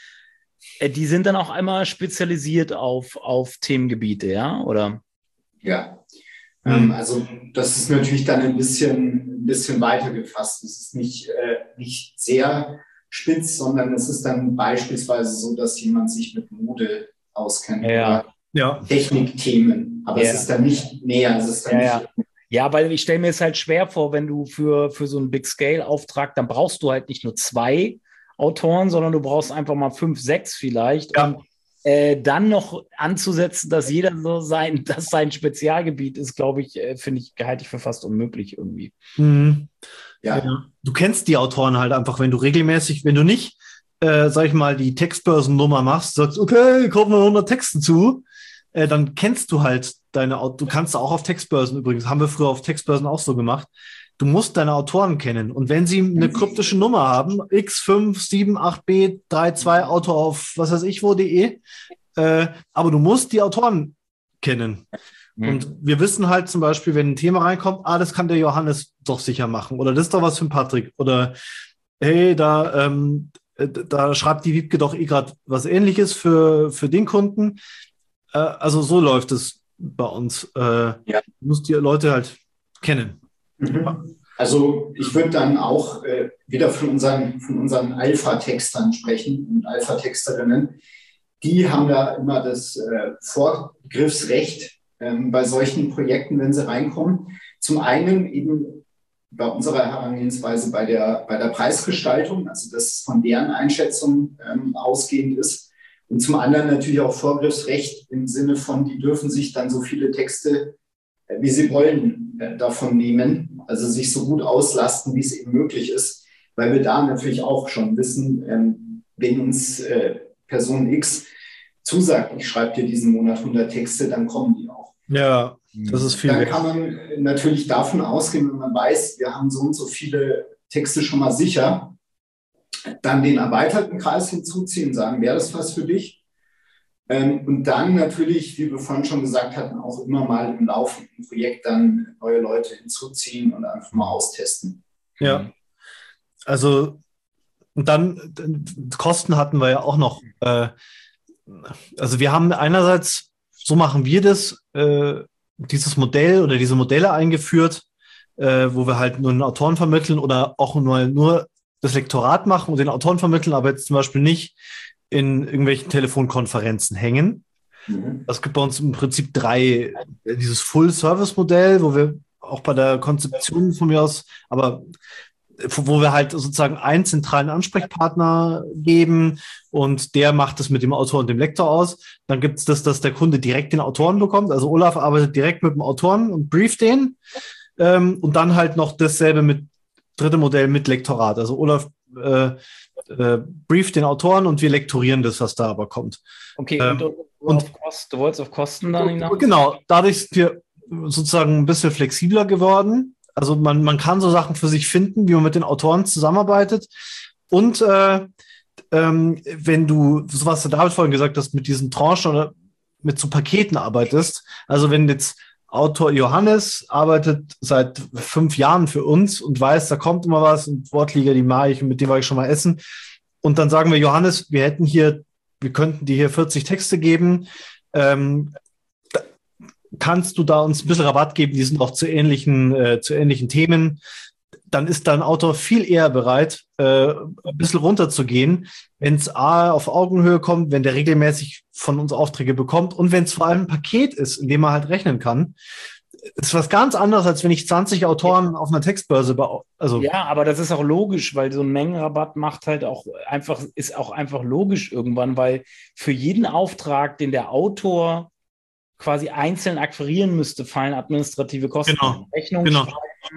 Äh, die sind dann auch einmal spezialisiert auf, auf Themengebiete, ja? Oder?
Ja. Ähm, also das ist natürlich dann ein bisschen, ein bisschen weiter gefasst. Es ist nicht, äh, nicht sehr spitz, sondern es ist dann beispielsweise so, dass jemand sich mit Mode auskennt
ja.
oder ja. Technikthemen. Aber ja. es ist dann nicht näher. Es ist dann
ja, nicht ja, weil ich stelle mir es halt schwer vor, wenn du für, für so einen Big Scale-Auftrag, dann brauchst du halt nicht nur zwei Autoren, sondern du brauchst einfach mal fünf, sechs vielleicht. Ja. Und äh, dann noch anzusetzen, dass jeder so sein, dass sein Spezialgebiet ist, glaube ich, äh, finde ich, halte ich für fast unmöglich irgendwie.
Mhm. Ja. ja. Du kennst die Autoren halt einfach, wenn du regelmäßig, wenn du nicht, äh, sag ich mal, die Textbörsennummer machst, sagst, okay, kommen wir 100 Texten zu, äh, dann kennst du halt deine, du kannst auch auf Textbörsen übrigens, haben wir früher auf Textbörsen auch so gemacht. Du musst deine Autoren kennen. Und wenn sie eine kryptische Nummer haben, X578B32 Auto auf was weiß ich wo.de, äh, aber du musst die Autoren kennen. Mhm. Und wir wissen halt zum Beispiel, wenn ein Thema reinkommt, ah, das kann der Johannes doch sicher machen. Oder das ist doch was für ein Patrick. Oder hey, da, ähm, äh, da schreibt die Wiebke doch eh gerade was ähnliches für, für den Kunden. Äh, also so läuft es bei uns. Äh, ja. Du musst die Leute halt kennen.
Mhm. Also ich würde dann auch äh, wieder von unseren, von unseren Alpha-Textern sprechen und Alpha-Texterinnen. Die haben da immer das äh, Vorgriffsrecht ähm, bei solchen Projekten, wenn sie reinkommen. Zum einen eben bei unserer Herangehensweise bei der, bei der Preisgestaltung, also das von deren Einschätzung ähm, ausgehend ist. Und zum anderen natürlich auch Vorgriffsrecht im Sinne von, die dürfen sich dann so viele Texte, äh, wie sie wollen, äh, davon nehmen. Also sich so gut auslasten, wie es eben möglich ist. Weil wir da natürlich auch schon wissen, ähm, wenn uns äh, Person X zusagt, ich schreibe dir diesen Monat 100 Texte, dann kommen die auch.
Ja, das ist viel.
Dann kann man natürlich davon ausgehen, wenn man weiß, wir haben so und so viele Texte schon mal sicher, dann den erweiterten Kreis hinzuziehen, sagen, wäre das was für dich? Ähm, und dann natürlich, wie wir vorhin schon gesagt hatten, auch immer mal im laufenden Projekt dann neue Leute hinzuziehen und einfach mal austesten.
Ja. Also, und dann Kosten hatten wir ja auch noch. Äh, also wir haben einerseits, so machen wir das, äh, dieses Modell oder diese Modelle eingeführt, äh, wo wir halt nur einen Autoren vermitteln oder auch nur, nur das Lektorat machen und den Autoren vermitteln, aber jetzt zum Beispiel nicht in irgendwelchen Telefonkonferenzen hängen. Mhm. Es gibt bei uns im Prinzip drei, dieses Full-Service-Modell, wo wir auch bei der Konzeption von mir aus, aber wo wir halt sozusagen einen zentralen Ansprechpartner geben und der macht es mit dem Autor und dem Lektor aus. Dann gibt es das, dass der Kunde direkt den Autoren bekommt. Also Olaf arbeitet direkt mit dem Autoren und brieft den. Ähm, und dann halt noch dasselbe mit dritte Modell mit Lektorat. Also Olaf äh, äh, brieft den Autoren und wir lektorieren das, was da aber kommt.
Okay, ähm, und, und Kost, du wolltest auf Kosten dann hinaus?
Genau, dadurch sind wir sozusagen ein bisschen flexibler geworden. Also man, man kann so Sachen für sich finden, wie man mit den Autoren zusammenarbeitet. Und äh, ähm, wenn du, so was der David vorhin gesagt hast, mit diesen Tranchen oder mit so Paketen arbeitest, also wenn jetzt Autor Johannes arbeitet seit fünf Jahren für uns und weiß, da kommt immer was und Wortliga, die mache ich und mit dem war ich schon mal essen. Und dann sagen wir, Johannes, wir hätten hier, wir könnten dir hier 40 Texte geben. Ähm, kannst du da uns ein bisschen Rabatt geben? Die sind auch zu ähnlichen, äh, zu ähnlichen Themen dann ist dein Autor viel eher bereit, äh, ein bisschen runterzugehen, wenn es A auf Augenhöhe kommt, wenn der regelmäßig von uns Aufträge bekommt und wenn es vor allem ein Paket ist, in dem man halt rechnen kann. Das ist was ganz anderes, als wenn ich 20 Autoren auf einer Textbörse
also Ja, aber das ist auch logisch, weil so ein Mengenrabatt macht halt auch einfach, ist auch einfach logisch irgendwann, weil für jeden Auftrag, den der Autor quasi einzeln akquirieren müsste, fallen administrative Kosten.
Genau.
Rechnung
genau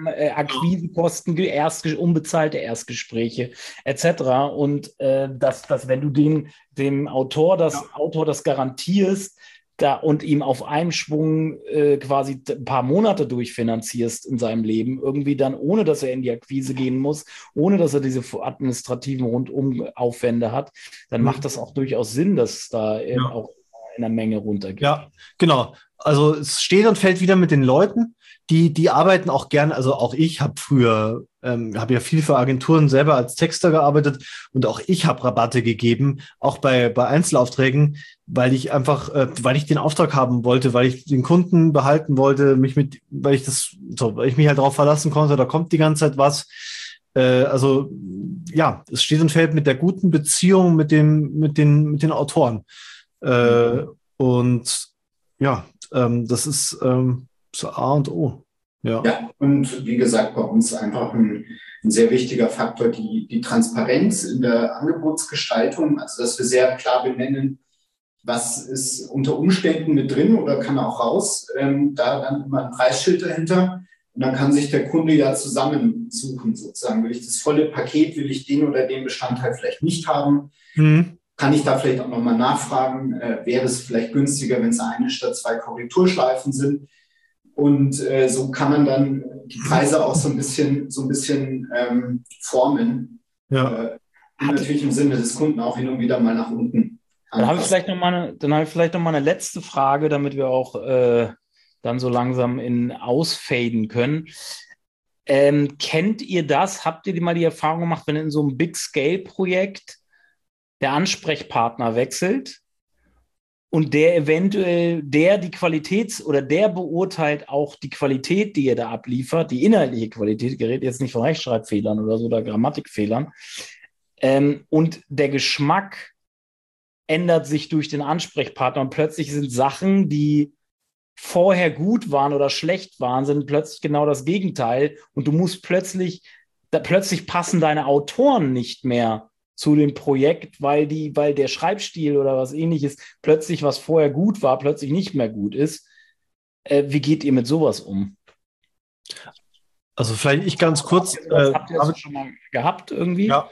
äh, Akquisekosten, Erst, unbezahlte Erstgespräche etc. Und äh, dass, dass wenn du dem, dem Autor das ja. Autor das garantierst, da und ihm auf einem Schwung äh, quasi ein paar Monate durchfinanzierst in seinem Leben, irgendwie dann, ohne dass er in die Akquise gehen muss, ohne dass er diese administrativen Rundumaufwände hat, dann mhm. macht das auch durchaus Sinn, dass da ja. auch in der Menge runtergeht.
Ja, genau. Also es steht und fällt wieder mit den Leuten die, die arbeiten auch gern, also auch ich habe früher, ähm, habe ja viel für Agenturen selber als Texter gearbeitet und auch ich habe Rabatte gegeben, auch bei, bei Einzelaufträgen, weil ich einfach, äh, weil ich den Auftrag haben wollte, weil ich den Kunden behalten wollte, mich mit, weil ich das, so, weil ich mich halt darauf verlassen konnte, da kommt die ganze Zeit was. Äh, also ja, es steht und fällt mit der guten Beziehung mit, dem, mit, den, mit den Autoren. Äh, mhm. Und ja, ähm, das ist ähm, so A und O.
Ja. ja, und wie gesagt, bei uns einfach ein, ein sehr wichtiger Faktor, die, die Transparenz in der Angebotsgestaltung, also dass wir sehr klar benennen, was ist unter Umständen mit drin oder kann auch raus. Ähm, da dann immer ein Preisschild dahinter. Und dann kann sich der Kunde ja zusammensuchen, sozusagen. Will ich das volle Paket, will ich den oder den Bestandteil vielleicht nicht haben? Mhm. Kann ich da vielleicht auch nochmal nachfragen, äh, wäre es vielleicht günstiger, wenn es eine statt zwei Korrekturschleifen sind? Und äh, so kann man dann die Preise auch so ein bisschen, so ein bisschen ähm, formen. Ja. Äh, natürlich im Sinne des Kunden auch hin und wieder mal nach unten.
Dann habe ich vielleicht noch mal eine, dann habe ich vielleicht noch mal eine letzte Frage, damit wir auch äh, dann so langsam in ausfaden können. Ähm, kennt ihr das? Habt ihr mal die Erfahrung gemacht, wenn in so einem Big Scale Projekt der Ansprechpartner wechselt und der eventuell, der die Qualitäts- oder der beurteilt auch die Qualität, die er da abliefert, die inhaltliche Qualität, gerät jetzt nicht von Rechtschreibfehlern oder so oder Grammatikfehlern. Ähm, und der Geschmack ändert sich durch den Ansprechpartner und plötzlich sind Sachen, die vorher gut waren oder schlecht waren, sind plötzlich genau das Gegenteil und du musst plötzlich, da, plötzlich passen deine Autoren nicht mehr zu dem Projekt, weil die, weil der Schreibstil oder was ähnliches plötzlich, was vorher gut war, plötzlich nicht mehr gut ist. Äh, wie geht ihr mit sowas um?
Also vielleicht ich ganz kurz.
Habt ihr, äh, habt ihr das schon mal gehabt irgendwie? Ja.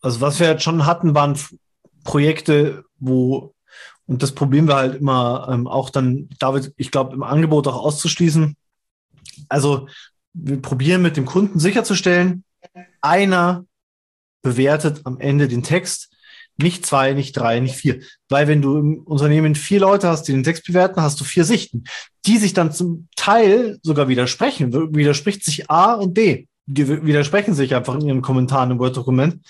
Also was wir jetzt schon hatten, waren Projekte, wo und das probieren wir halt immer ähm, auch dann, David, ich glaube, im Angebot auch auszuschließen. Also wir probieren mit dem Kunden sicherzustellen, einer bewertet am Ende den Text. Nicht zwei, nicht drei, nicht vier. Weil wenn du im Unternehmen vier Leute hast, die den Text bewerten, hast du vier Sichten, die sich dann zum Teil sogar widersprechen. Widerspricht sich A und B. Die widersprechen sich einfach in ihren Kommentaren im Word-Dokument,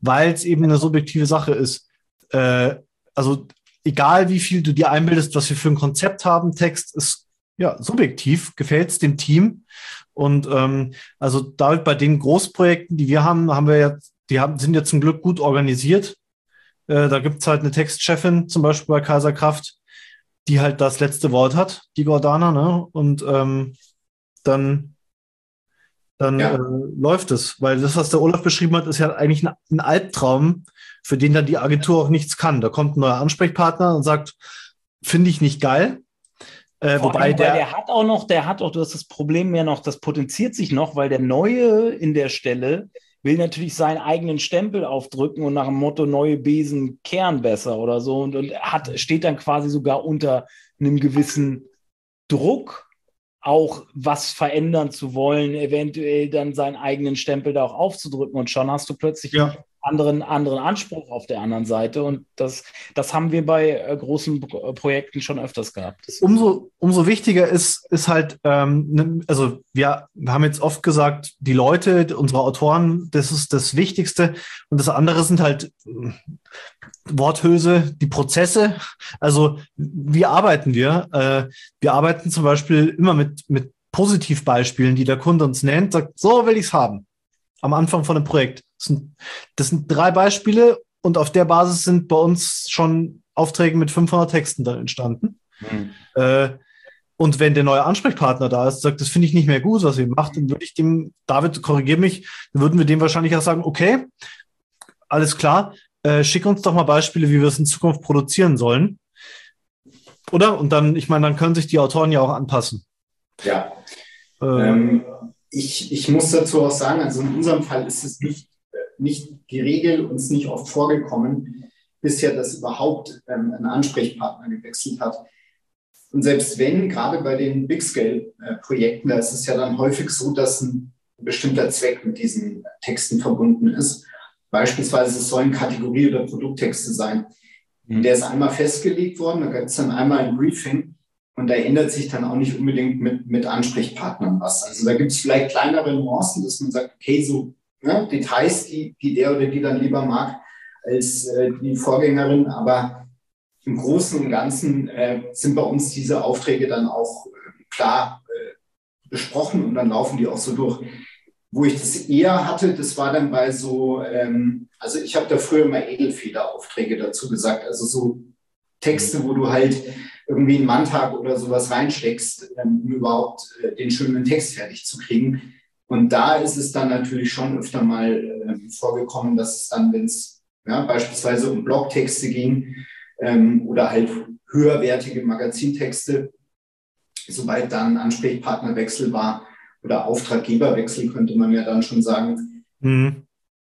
weil es eben eine subjektive Sache ist. Äh, also egal wie viel du dir einbildest, was wir für ein Konzept haben, Text ist ja subjektiv, gefällt es dem Team. Und ähm, also da bei den Großprojekten, die wir haben, haben wir jetzt die haben, sind ja zum Glück gut organisiert. Äh, da gibt es halt eine Textchefin, zum Beispiel bei Kaiserkraft, die halt das letzte Wort hat, die Gordana, ne? Und ähm, dann, dann ja. äh, läuft es. Weil das, was der Olaf beschrieben hat, ist ja eigentlich ein, ein Albtraum, für den dann die Agentur auch nichts kann. Da kommt ein neuer Ansprechpartner und sagt, finde ich nicht geil.
Äh, wobei der, der, hat auch noch, der hat auch, du hast das Problem ja noch, das potenziert sich noch, weil der Neue in der Stelle will natürlich seinen eigenen Stempel aufdrücken und nach dem Motto neue Besen kehren besser oder so. Und, und hat, steht dann quasi sogar unter einem gewissen Druck, auch was verändern zu wollen, eventuell dann seinen eigenen Stempel da auch aufzudrücken. Und schon hast du plötzlich ja anderen, anderen Anspruch auf der anderen Seite. Und das, das haben wir bei äh, großen äh, Projekten schon öfters gehabt.
Umso, umso wichtiger ist, ist halt, ähm, ne, also wir haben jetzt oft gesagt, die Leute, unsere Autoren, das ist das Wichtigste. Und das andere sind halt äh, Worthülse, die Prozesse. Also wie arbeiten wir? Äh, wir arbeiten zum Beispiel immer mit, mit Positivbeispielen, die der Kunde uns nennt, sagt, so will ich es haben am Anfang von einem Projekt. Das sind, das sind drei Beispiele und auf der Basis sind bei uns schon Aufträge mit 500 Texten dann entstanden. Mhm. Äh, und wenn der neue Ansprechpartner da ist, sagt, das finde ich nicht mehr gut, was ihr macht, dann würde ich dem, David, korrigiere mich, dann würden wir dem wahrscheinlich auch sagen, okay, alles klar, äh, schick uns doch mal Beispiele, wie wir es in Zukunft produzieren sollen. Oder? Und dann, ich meine, dann können sich die Autoren ja auch anpassen.
Ja. Äh, ähm, ich, ich muss dazu auch sagen, also in unserem Fall ist es nicht, nicht die Regel, uns nicht oft vorgekommen, bisher, dass überhaupt ähm, ein Ansprechpartner gewechselt hat. Und selbst wenn, gerade bei den Big-Scale-Projekten, da ist es ja dann häufig so, dass ein bestimmter Zweck mit diesen Texten verbunden ist. Beispielsweise es sollen Kategorie- oder Produkttexte sein. Mhm. Der ist einmal festgelegt worden, da gibt es dann einmal ein Briefing und da ändert sich dann auch nicht unbedingt mit, mit Ansprechpartnern was. Also da gibt es vielleicht kleinere Nuancen, dass man sagt, okay, so ne, Details, die, die der oder die dann lieber mag als äh, die Vorgängerin. Aber im Großen und Ganzen äh, sind bei uns diese Aufträge dann auch äh, klar äh, besprochen und dann laufen die auch so durch. wo ich das eher hatte, das war dann bei so, ähm, also ich habe da früher immer Edelfederaufträge dazu gesagt, also so Texte, wo du halt irgendwie einen Manntag oder sowas reinsteckst, ähm, um überhaupt äh, den schönen Text fertig zu kriegen. Und da ist es dann natürlich schon öfter mal äh, vorgekommen, dass es dann, wenn es ja, beispielsweise um Blogtexte ging ähm, oder halt höherwertige Magazintexte, sobald dann Ansprechpartnerwechsel war oder Auftraggeberwechsel, könnte man ja dann schon sagen, mhm.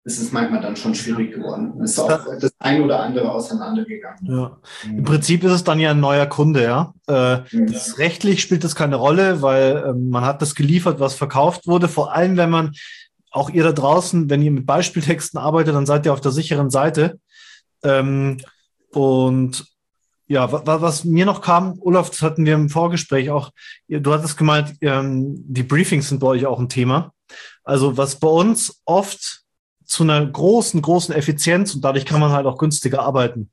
Ist es manchmal dann schon schwierig geworden. Es ist auch das ein oder andere auseinandergegangen.
Ja. Im Prinzip ist es dann ja ein neuer Kunde, ja. Äh, mhm. rechtlich spielt das keine Rolle, weil äh, man hat das geliefert, was verkauft wurde. Vor allem, wenn man auch ihr da draußen, wenn ihr mit Beispieltexten arbeitet, dann seid ihr auf der sicheren Seite. Ähm, und ja, was mir noch kam, Olaf, das hatten wir im Vorgespräch auch, du hattest gemeint, ähm, die Briefings sind bei euch auch ein Thema. Also was bei uns oft zu einer großen, großen Effizienz und dadurch kann man halt auch günstiger arbeiten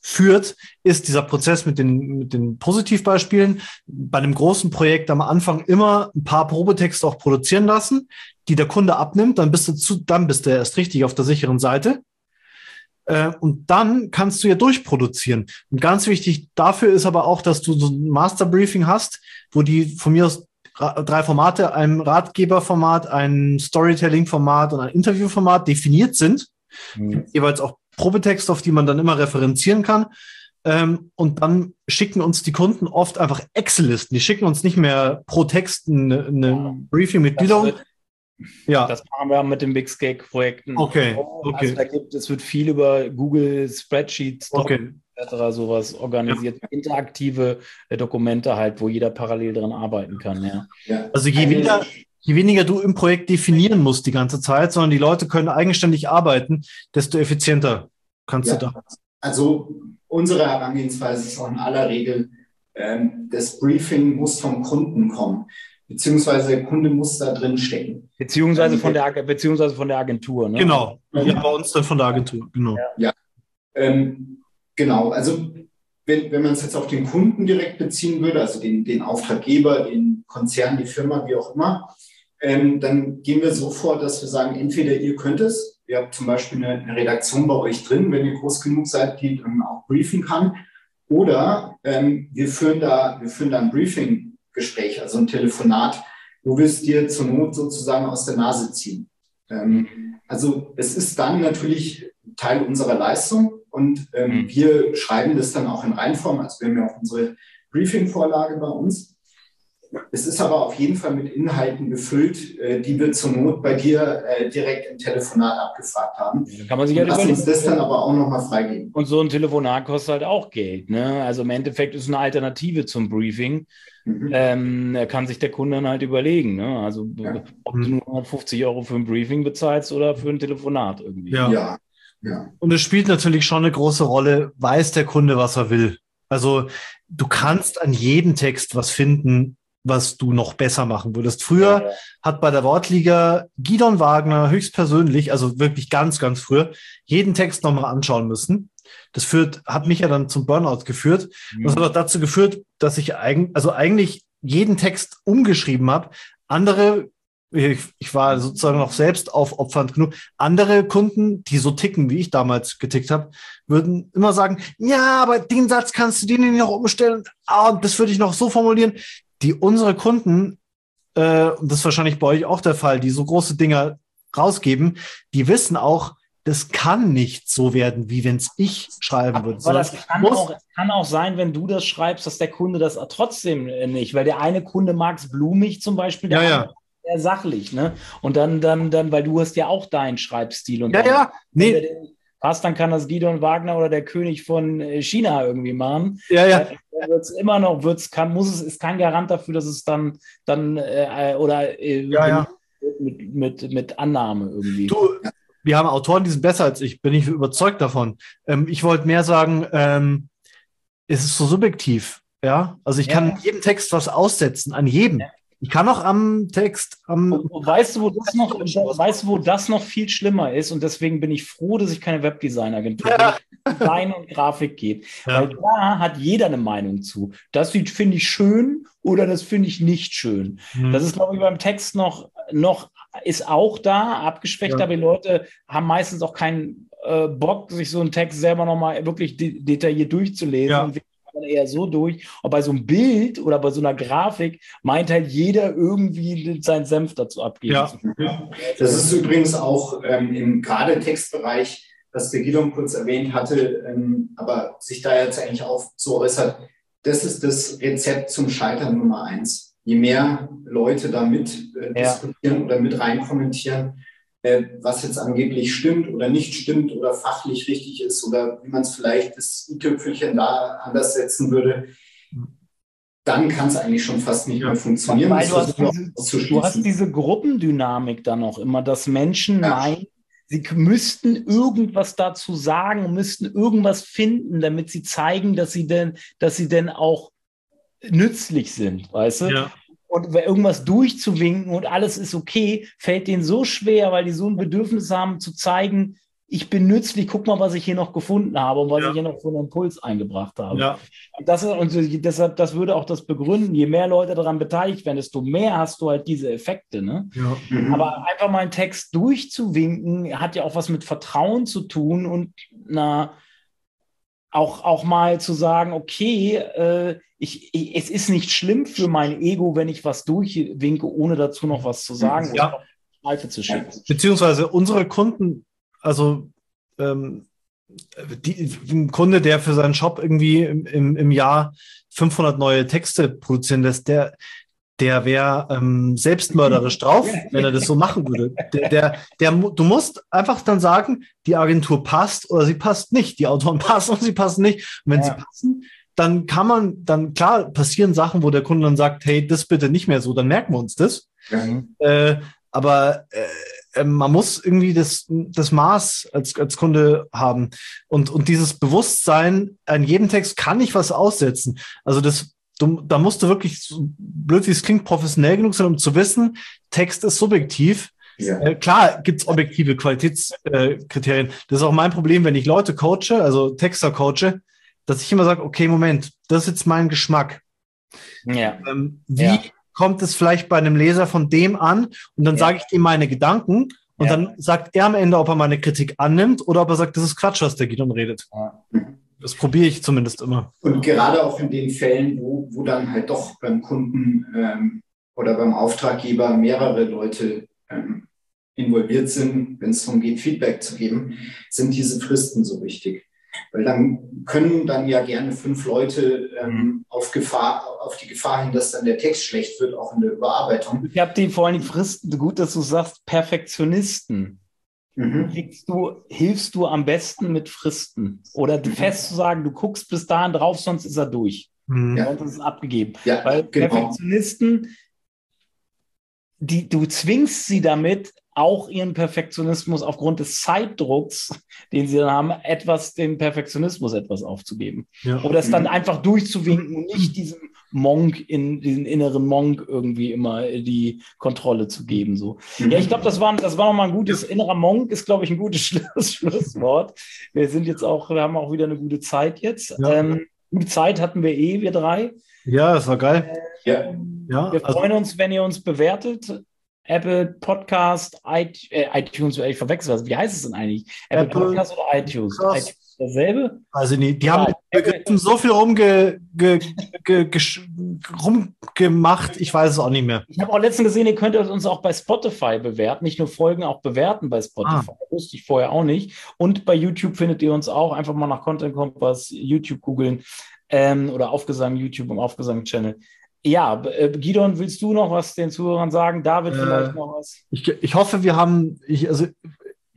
führt, ist dieser Prozess mit den, mit den Positivbeispielen. Bei einem großen Projekt am Anfang immer ein paar Probetexte auch produzieren lassen, die der Kunde abnimmt, dann bist du zu, dann bist du erst richtig auf der sicheren Seite. Äh, und dann kannst du ja durchproduzieren. Und ganz wichtig dafür ist aber auch, dass du so ein Masterbriefing hast, wo die von mir aus drei Formate, ein Ratgeberformat, ein Storytelling-Format und ein Interviewformat definiert sind. Mhm. Jeweils auch Probetext, auf die man dann immer referenzieren kann. Ähm, und dann schicken uns die Kunden oft einfach Excel-Listen. Die schicken uns nicht mehr pro Text eine, eine Briefing mit Gliederung,
ja. Das machen wir mit den Big Scale-Projekten.
Okay.
okay. Also da gibt, es wird viel über Google Spreadsheets
okay.
Etc. sowas organisiert. Ja. Interaktive äh, Dokumente halt, wo jeder parallel dran arbeiten kann. Ja.
ja. Also je weniger, je weniger du im Projekt definieren musst die ganze Zeit, sondern die Leute können eigenständig arbeiten, desto effizienter kannst ja. du da.
Also unsere Herangehensweise ist auch in aller Regel, ähm, das Briefing muss vom Kunden kommen beziehungsweise der Kunde muss da drin stecken.
Beziehungsweise von der, beziehungsweise von der Agentur. Ne?
Genau, ja, bei uns dann von der Agentur, genau.
Ja, ähm, genau. Also wenn, wenn man es jetzt auf den Kunden direkt beziehen würde, also den, den Auftraggeber, den Konzern, die Firma, wie auch immer, ähm, dann gehen wir so vor, dass wir sagen, entweder ihr könnt es, ihr habt zum Beispiel eine, eine Redaktion bei euch drin, wenn ihr groß genug seid, die dann auch briefen kann, oder ähm, wir führen da, wir führen da ein Briefing Gespräch, also ein Telefonat, wo wir es dir zur Not sozusagen aus der Nase ziehen. Ähm, also es ist dann natürlich Teil unserer Leistung und ähm, mhm. wir schreiben das dann auch in Reinform. Also wir haben ja auch unsere Briefing-Vorlage bei uns. Es ist aber auf jeden Fall mit Inhalten gefüllt, äh, die wir zur Not bei dir äh, direkt im Telefonat abgefragt haben.
Kann man sich ja
Lass uns das dann aber auch nochmal freigeben.
Und so ein Telefonat kostet halt auch Geld. Ne? Also im Endeffekt ist es eine Alternative zum Briefing. Mhm. Ähm, kann sich der Kunde dann halt überlegen. Ne? Also ja. ob du nur 150 Euro für ein Briefing bezahlst oder für ein Telefonat irgendwie.
Ja. ja. Ja. Und es spielt natürlich schon eine große Rolle, weiß der Kunde, was er will. Also du kannst an jedem Text was finden, was du noch besser machen würdest. Früher ja. hat bei der Wortliga Gidon Wagner höchstpersönlich, also wirklich ganz, ganz früher, jeden Text nochmal anschauen müssen. Das führt, hat mich ja dann zum Burnout geführt. Mhm. Das hat auch dazu geführt, dass ich eigentlich, also eigentlich jeden Text umgeschrieben habe. Andere, ich, ich war sozusagen noch selbst aufopfernd genug. Andere Kunden, die so ticken, wie ich damals getickt habe, würden immer sagen, ja, aber den Satz kannst du dir nicht noch umstellen. Ah, und das würde ich noch so formulieren die unsere Kunden, äh, und das ist wahrscheinlich bei euch auch der Fall, die so große Dinger rausgeben, die wissen auch, das kann nicht so werden, wie wenn es ich schreiben würde.
Aber das kann auch, kann auch sein, wenn du das schreibst, dass der Kunde das trotzdem nicht, weil der eine Kunde mag es blumig zum Beispiel, der
ja, ja.
Sehr sachlich, ne? Und dann, dann, dann, weil du hast ja auch deinen Schreibstil und
ja, ja, nee
passt, dann kann das Gideon Wagner oder der König von äh, China irgendwie machen.
Ja, ja. Äh,
wird's immer noch, wird's, kann, muss es, ist kein Garant dafür, dass es dann, dann äh, oder
äh, ja, ja.
Mit, mit, mit Annahme irgendwie.
Du, wir haben Autoren, die sind besser als ich, bin ich überzeugt davon. Ähm, ich wollte mehr sagen, ähm, es ist so subjektiv. Ja, also ich kann jedem Text was aussetzen, an jedem. Ja. Ich kann auch am Text, am.
weißt du, wo das noch, weißt du, wo das noch viel schlimmer ist? Und deswegen bin ich froh, dass ich keine Webdesign-Agentur ja. Design und Grafik geht. Ja. Weil da hat jeder eine Meinung zu. Das finde ich schön oder das finde ich nicht schön. Mhm. Das ist, glaube ich, beim Text noch, noch ist auch da, abgeschwächt, ja. aber die Leute haben meistens auch keinen äh, Bock, sich so einen Text selber nochmal wirklich de detailliert durchzulesen ja. und eher so durch. Und bei so einem Bild oder bei so einer Grafik meint halt jeder irgendwie seinen Senf dazu abgeben. Ja.
ja. Das ist übrigens auch ähm, im gerade Textbereich, was der Guido kurz erwähnt hatte, ähm, aber sich da jetzt eigentlich auch so äußert, das ist das Rezept zum Scheitern Nummer eins. Je mehr Leute da mit äh, ja. diskutieren oder mit rein kommentieren, äh, was jetzt angeblich stimmt oder nicht stimmt oder fachlich richtig ist oder wie man es vielleicht das i-Tüpfelchen da anders setzen würde, dann kann es eigentlich schon fast nicht mehr funktionieren. Weil
du, hast diese, du hast diese Gruppendynamik dann auch immer, dass Menschen ja. meinen, sie müssten irgendwas dazu sagen, müssten irgendwas finden, damit sie zeigen, dass sie denn, dass sie denn auch nützlich sind, weißt du? Ja und irgendwas durchzuwinken und alles ist okay, fällt denen so schwer, weil die so ein Bedürfnis haben zu zeigen, ich bin nützlich, guck mal, was ich hier noch gefunden habe und was ja. ich hier noch für einen Impuls eingebracht habe. Ja. Das ist, und deshalb, das würde auch das begründen, je mehr Leute daran beteiligt werden, desto mehr hast du halt diese Effekte. Ne? Ja. Mhm. Aber einfach mal einen Text durchzuwinken, hat ja auch was mit Vertrauen zu tun und na, auch, auch mal zu sagen, okay, äh, ich, ich, es ist nicht schlimm für mein Ego, wenn ich was durchwinke, ohne dazu noch was zu sagen
ja. oder zu schicken. Beziehungsweise unsere Kunden, also ähm, die, ein Kunde, der für seinen Shop irgendwie im, im, im Jahr 500 neue Texte produzieren lässt, der, der wäre ähm, selbstmörderisch drauf, wenn er das so machen würde. Der, der, der, du musst einfach dann sagen, die Agentur passt oder sie passt nicht. Die Autoren passen und sie passen nicht. Und wenn ja. sie passen, dann kann man, dann klar passieren Sachen, wo der Kunde dann sagt, hey, das bitte nicht mehr so, dann merken wir uns das. Mhm. Äh, aber äh, ähm, man muss irgendwie das, das Maß als, als Kunde haben. Und, und dieses Bewusstsein, an jedem Text kann ich was aussetzen. Also das, du, da musst du wirklich, so blöd wie es klingt, professionell genug sein, um zu wissen, Text ist subjektiv. Ja. Äh, klar gibt's objektive Qualitätskriterien. Äh, das ist auch mein Problem, wenn ich Leute coache, also Texter coache, dass ich immer sage, okay, Moment, das ist jetzt mein Geschmack. Ja. Ähm, wie ja. kommt es vielleicht bei einem Leser von dem an? Und dann ja. sage ich ihm meine Gedanken und ja. dann sagt er am Ende, ob er meine Kritik annimmt oder ob er sagt, das ist Quatsch, was der Gideon redet. Das probiere ich zumindest immer.
Und gerade auch in den Fällen, wo, wo dann halt doch beim Kunden ähm, oder beim Auftraggeber mehrere Leute ähm, involviert sind, wenn es darum geht, Feedback zu geben, sind diese Fristen so wichtig. Weil dann können dann ja gerne fünf Leute ähm, mhm. auf, Gefahr, auf die Gefahr hin, dass dann der Text schlecht wird, auch in der Überarbeitung.
Ich habe die vor allem Fristen, gut, dass du sagst, Perfektionisten. Mhm. Du, hilfst du am besten mit Fristen? Oder mhm. fest zu sagen, du guckst bis dahin drauf, sonst ist er durch. Mhm. Ja. Sonst ist es abgegeben. Ja, Weil genau. Perfektionisten, die, du zwingst sie damit, auch ihren Perfektionismus aufgrund des Zeitdrucks, den sie dann haben, etwas, den Perfektionismus etwas aufzugeben. Ja. Oder es dann einfach durchzuwinken und nicht diesem Monk in diesen inneren Monk irgendwie immer die Kontrolle zu geben. So. Ja, ich glaube, das war, das war nochmal ein gutes, innerer Monk ist, glaube ich, ein gutes Schluss, Schlusswort. Wir sind jetzt auch, wir haben auch wieder eine gute Zeit jetzt. Ja. Ähm, gute Zeit hatten wir eh, wir drei.
Ja, das war geil.
Äh, ja. ja. Wir also freuen uns, wenn ihr uns bewertet. Apple Podcast, äh, iTunes, ich verwechsel das. Wie heißt es denn eigentlich? Apple, Apple Podcast oder iTunes? iTunes dasselbe?
Also nee, die haben Begriffen so viel rumge, ge, ge, ge, rumgemacht, ich weiß es auch nicht mehr.
Ich habe auch letztens gesehen, ihr könnt uns auch bei Spotify bewerten, nicht nur Folgen, auch bewerten bei Spotify. Ah. Wusste ich vorher auch nicht. Und bei YouTube findet ihr uns auch. Einfach mal nach Content Kompass YouTube googeln ähm, oder Aufgesang YouTube im Aufgesang-Channel. Ja, äh, Gidon, willst du noch was den Zuhörern sagen? David, äh, vielleicht noch was?
Ich, ich hoffe, wir haben, ich, also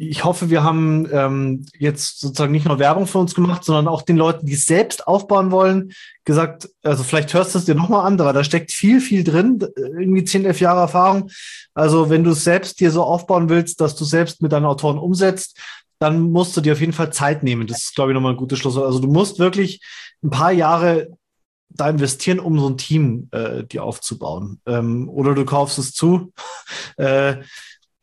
ich hoffe, wir haben ähm, jetzt sozusagen nicht nur Werbung für uns gemacht, sondern auch den Leuten, die es selbst aufbauen wollen, gesagt, also vielleicht hörst du es dir nochmal an, aber da steckt viel, viel drin, irgendwie 10, 11 Jahre Erfahrung. Also wenn du es selbst dir so aufbauen willst, dass du selbst mit deinen Autoren umsetzt, dann musst du dir auf jeden Fall Zeit nehmen. Das ist, glaube ich, nochmal ein gutes Schluss. Also du musst wirklich ein paar Jahre da investieren, um so ein Team äh, dir aufzubauen. Ähm, oder du kaufst es zu. äh,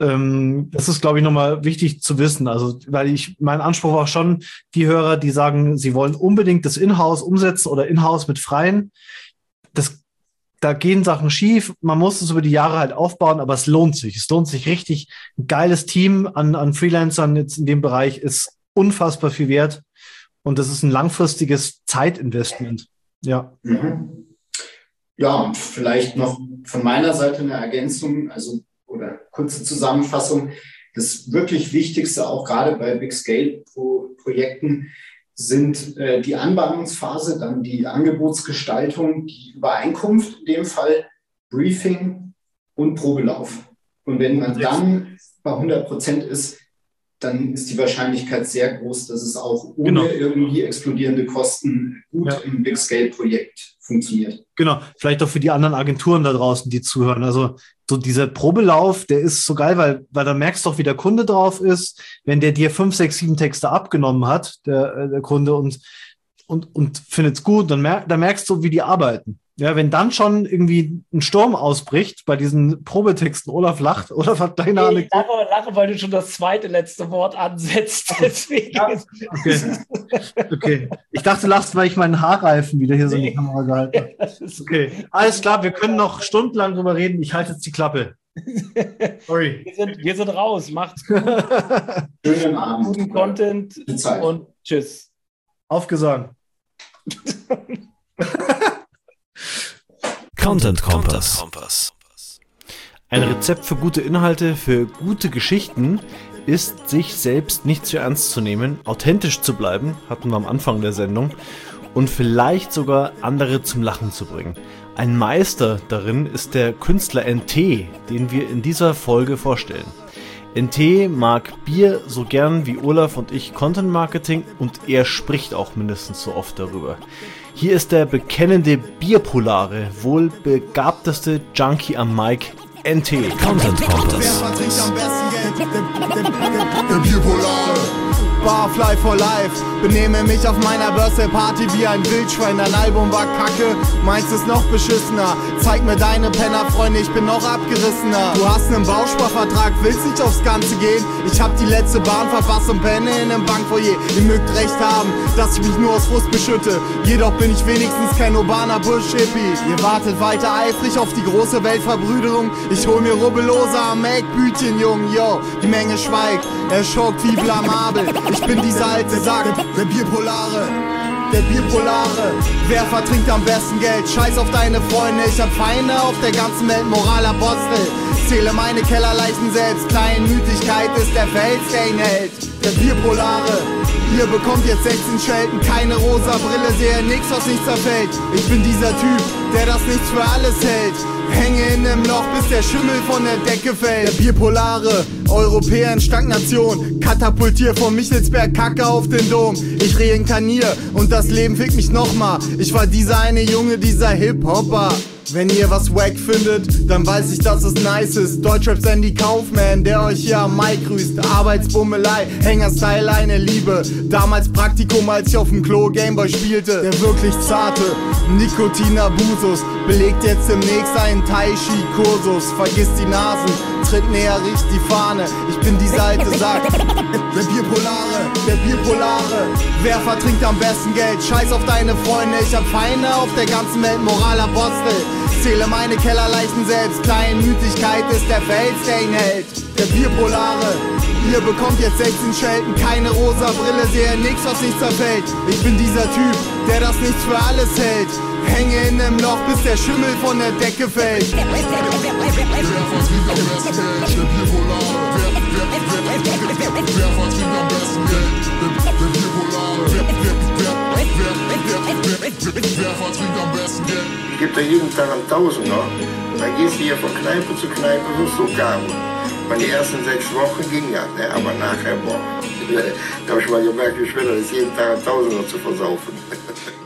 ähm, das ist, glaube ich, nochmal wichtig zu wissen. Also, weil ich, mein Anspruch war schon, die Hörer, die sagen, sie wollen unbedingt das Inhouse umsetzen oder Inhouse mit Freien. Das da gehen Sachen schief. Man muss es über die Jahre halt aufbauen, aber es lohnt sich. Es lohnt sich richtig. Ein geiles Team an, an Freelancern jetzt in dem Bereich ist unfassbar viel wert. Und das ist ein langfristiges Zeitinvestment. Ja.
Mhm. Ja, und vielleicht noch von meiner Seite eine Ergänzung, also kurze Zusammenfassung. Das wirklich Wichtigste, auch gerade bei Big Scale Projekten, sind äh, die Anbahnungsphase, dann die Angebotsgestaltung, die Übereinkunft in dem Fall, Briefing und Probelauf. Und wenn man dann bei 100 Prozent ist, dann ist die Wahrscheinlichkeit sehr groß, dass es auch ohne genau. irgendwie explodierende Kosten gut ja. im Big Scale Projekt funktioniert.
Genau, vielleicht auch für die anderen Agenturen da draußen, die zuhören. Also so dieser Probelauf, der ist so geil, weil, weil da merkst du auch, wie der Kunde drauf ist, wenn der dir fünf, sechs, sieben Texte abgenommen hat, der, äh, der Kunde, und, und, und findet es gut, dann, mer dann merkst du, wie die arbeiten. Ja, wenn dann schon irgendwie ein Sturm ausbricht bei diesen Probetexten, Olaf lacht, Olaf hat keine Ahnung.
Ich lache, lache, weil du schon das zweite letzte Wort ansetzt. Deswegen. Ja,
okay. okay. Ich dachte, du lachst, weil ich meinen Haarreifen wieder hier so in die Kamera gehalten habe. Okay. Alles klar, wir können noch stundenlang drüber reden. Ich halte jetzt die Klappe.
Sorry. Wir sind, wir sind raus. Macht's gut. Schönen Abend. Guten Content und tschüss.
Aufgesagt.
Content Kompass. Ein Rezept für gute Inhalte, für gute Geschichten ist, sich selbst nicht zu ernst zu nehmen, authentisch zu bleiben, hatten wir am Anfang der Sendung, und vielleicht sogar andere zum Lachen zu bringen. Ein Meister darin ist der Künstler NT, den wir in dieser Folge vorstellen. NT mag Bier so gern wie Olaf und ich Content Marketing und er spricht auch mindestens so oft darüber. Hier ist der bekennende Bierpolare, wohl begabteste Junkie am Mic, NT. Content Contest.
Bierpolare. Barfly for Life. Benehme mich auf meiner Birthday-Party wie ein Wildschwein. Dein Album war kacke, meins ist noch beschissener. Zeig mir deine Penner-Freunde, ich bin noch abgerissener. Du hast einen Bausparvertrag, willst nicht aufs Ganze gehen? Ich hab die letzte Bahn verpasst und penne in einem Bankfoyer. Ihr mögt recht haben, dass ich mich nur aus Frust beschütte. Jedoch bin ich wenigstens kein urbaner Bullshippie. Ihr wartet weiter eifrig auf die große Weltverbrüderung. Ich hol mir Rubbelloser am Eckbütchen, Jung, yo. Die Menge schweigt, er schockt wie blamabel. Ich bin dieser alte Sack, der Bierpolare. Der Bierpolare, wer vertrinkt am besten Geld? Scheiß auf deine Freunde, ich hab Feinde auf der ganzen Welt, Moralapostel. Zähle meine Kellerleichen selbst, Kleinmütigkeit ist der Fels, der ihn hält. Der Bierpolare, ihr bekommt jetzt 16 Schelten, keine rosa Brille, sehe nix, was nicht zerfällt. Ich bin dieser Typ, der das nichts für alles hält. Hänge in nem Loch, bis der Schimmel von der Decke fällt. Der Bierpolare, Europäer in Stagnation. Katapultier von Michelsberg Kacke auf den Dom. Ich reinkarnier und das Leben fickt mich nochmal. Ich war dieser eine Junge, dieser Hip-Hopper. Wenn ihr was wack findet, dann weiß ich, dass es nice ist. Deutschrap Sandy Kaufman, der euch hier am Mic grüßt. Arbeitsbummelei, Hängerstyle, eine Liebe. Damals Praktikum, als ich auf dem Klo Gameboy spielte. Der wirklich zarte Nikotinabusus belegt jetzt demnächst einen Taishi-Kursus. Vergiss die Nasen, tritt näher, riecht die Fahne. Ich bin dieser alte Sack. Der Bierpolare, der Bierpolare. Wer vertrinkt am besten Geld? Scheiß auf deine Freunde, ich hab Feinde auf der ganzen Welt, Moralapostel. Zähle meine Kellerleichen selbst, Kleinmütigkeit ist der Fels, der ihn hält. Der Bierpolare, ihr bekommt jetzt 16 Schelten, keine rosa Brille, sehe nix, was nicht zerfällt. Ich bin dieser Typ, der das nicht für alles hält. Hänge in nem Loch, bis der Schimmel von der Decke fällt. Wer vertrinkt am besten Geld? Der Bierpolare. Wer, vertrinkt am besten Geld? Der, der Bierpolare. Wer, wer, wer, wer, wer, vertrinkt am besten Geld?
Ich gebe da jeden Tag einen Tausender. Und dann gehst du hier von Kneipe zu Kneipe, wirst du gaben. Die ersten sechs Wochen ging ja, ne? aber nachher, boah, da habe ich mal gemerkt, wie schwer das ist, jeden Tag Tausender zu versaufen.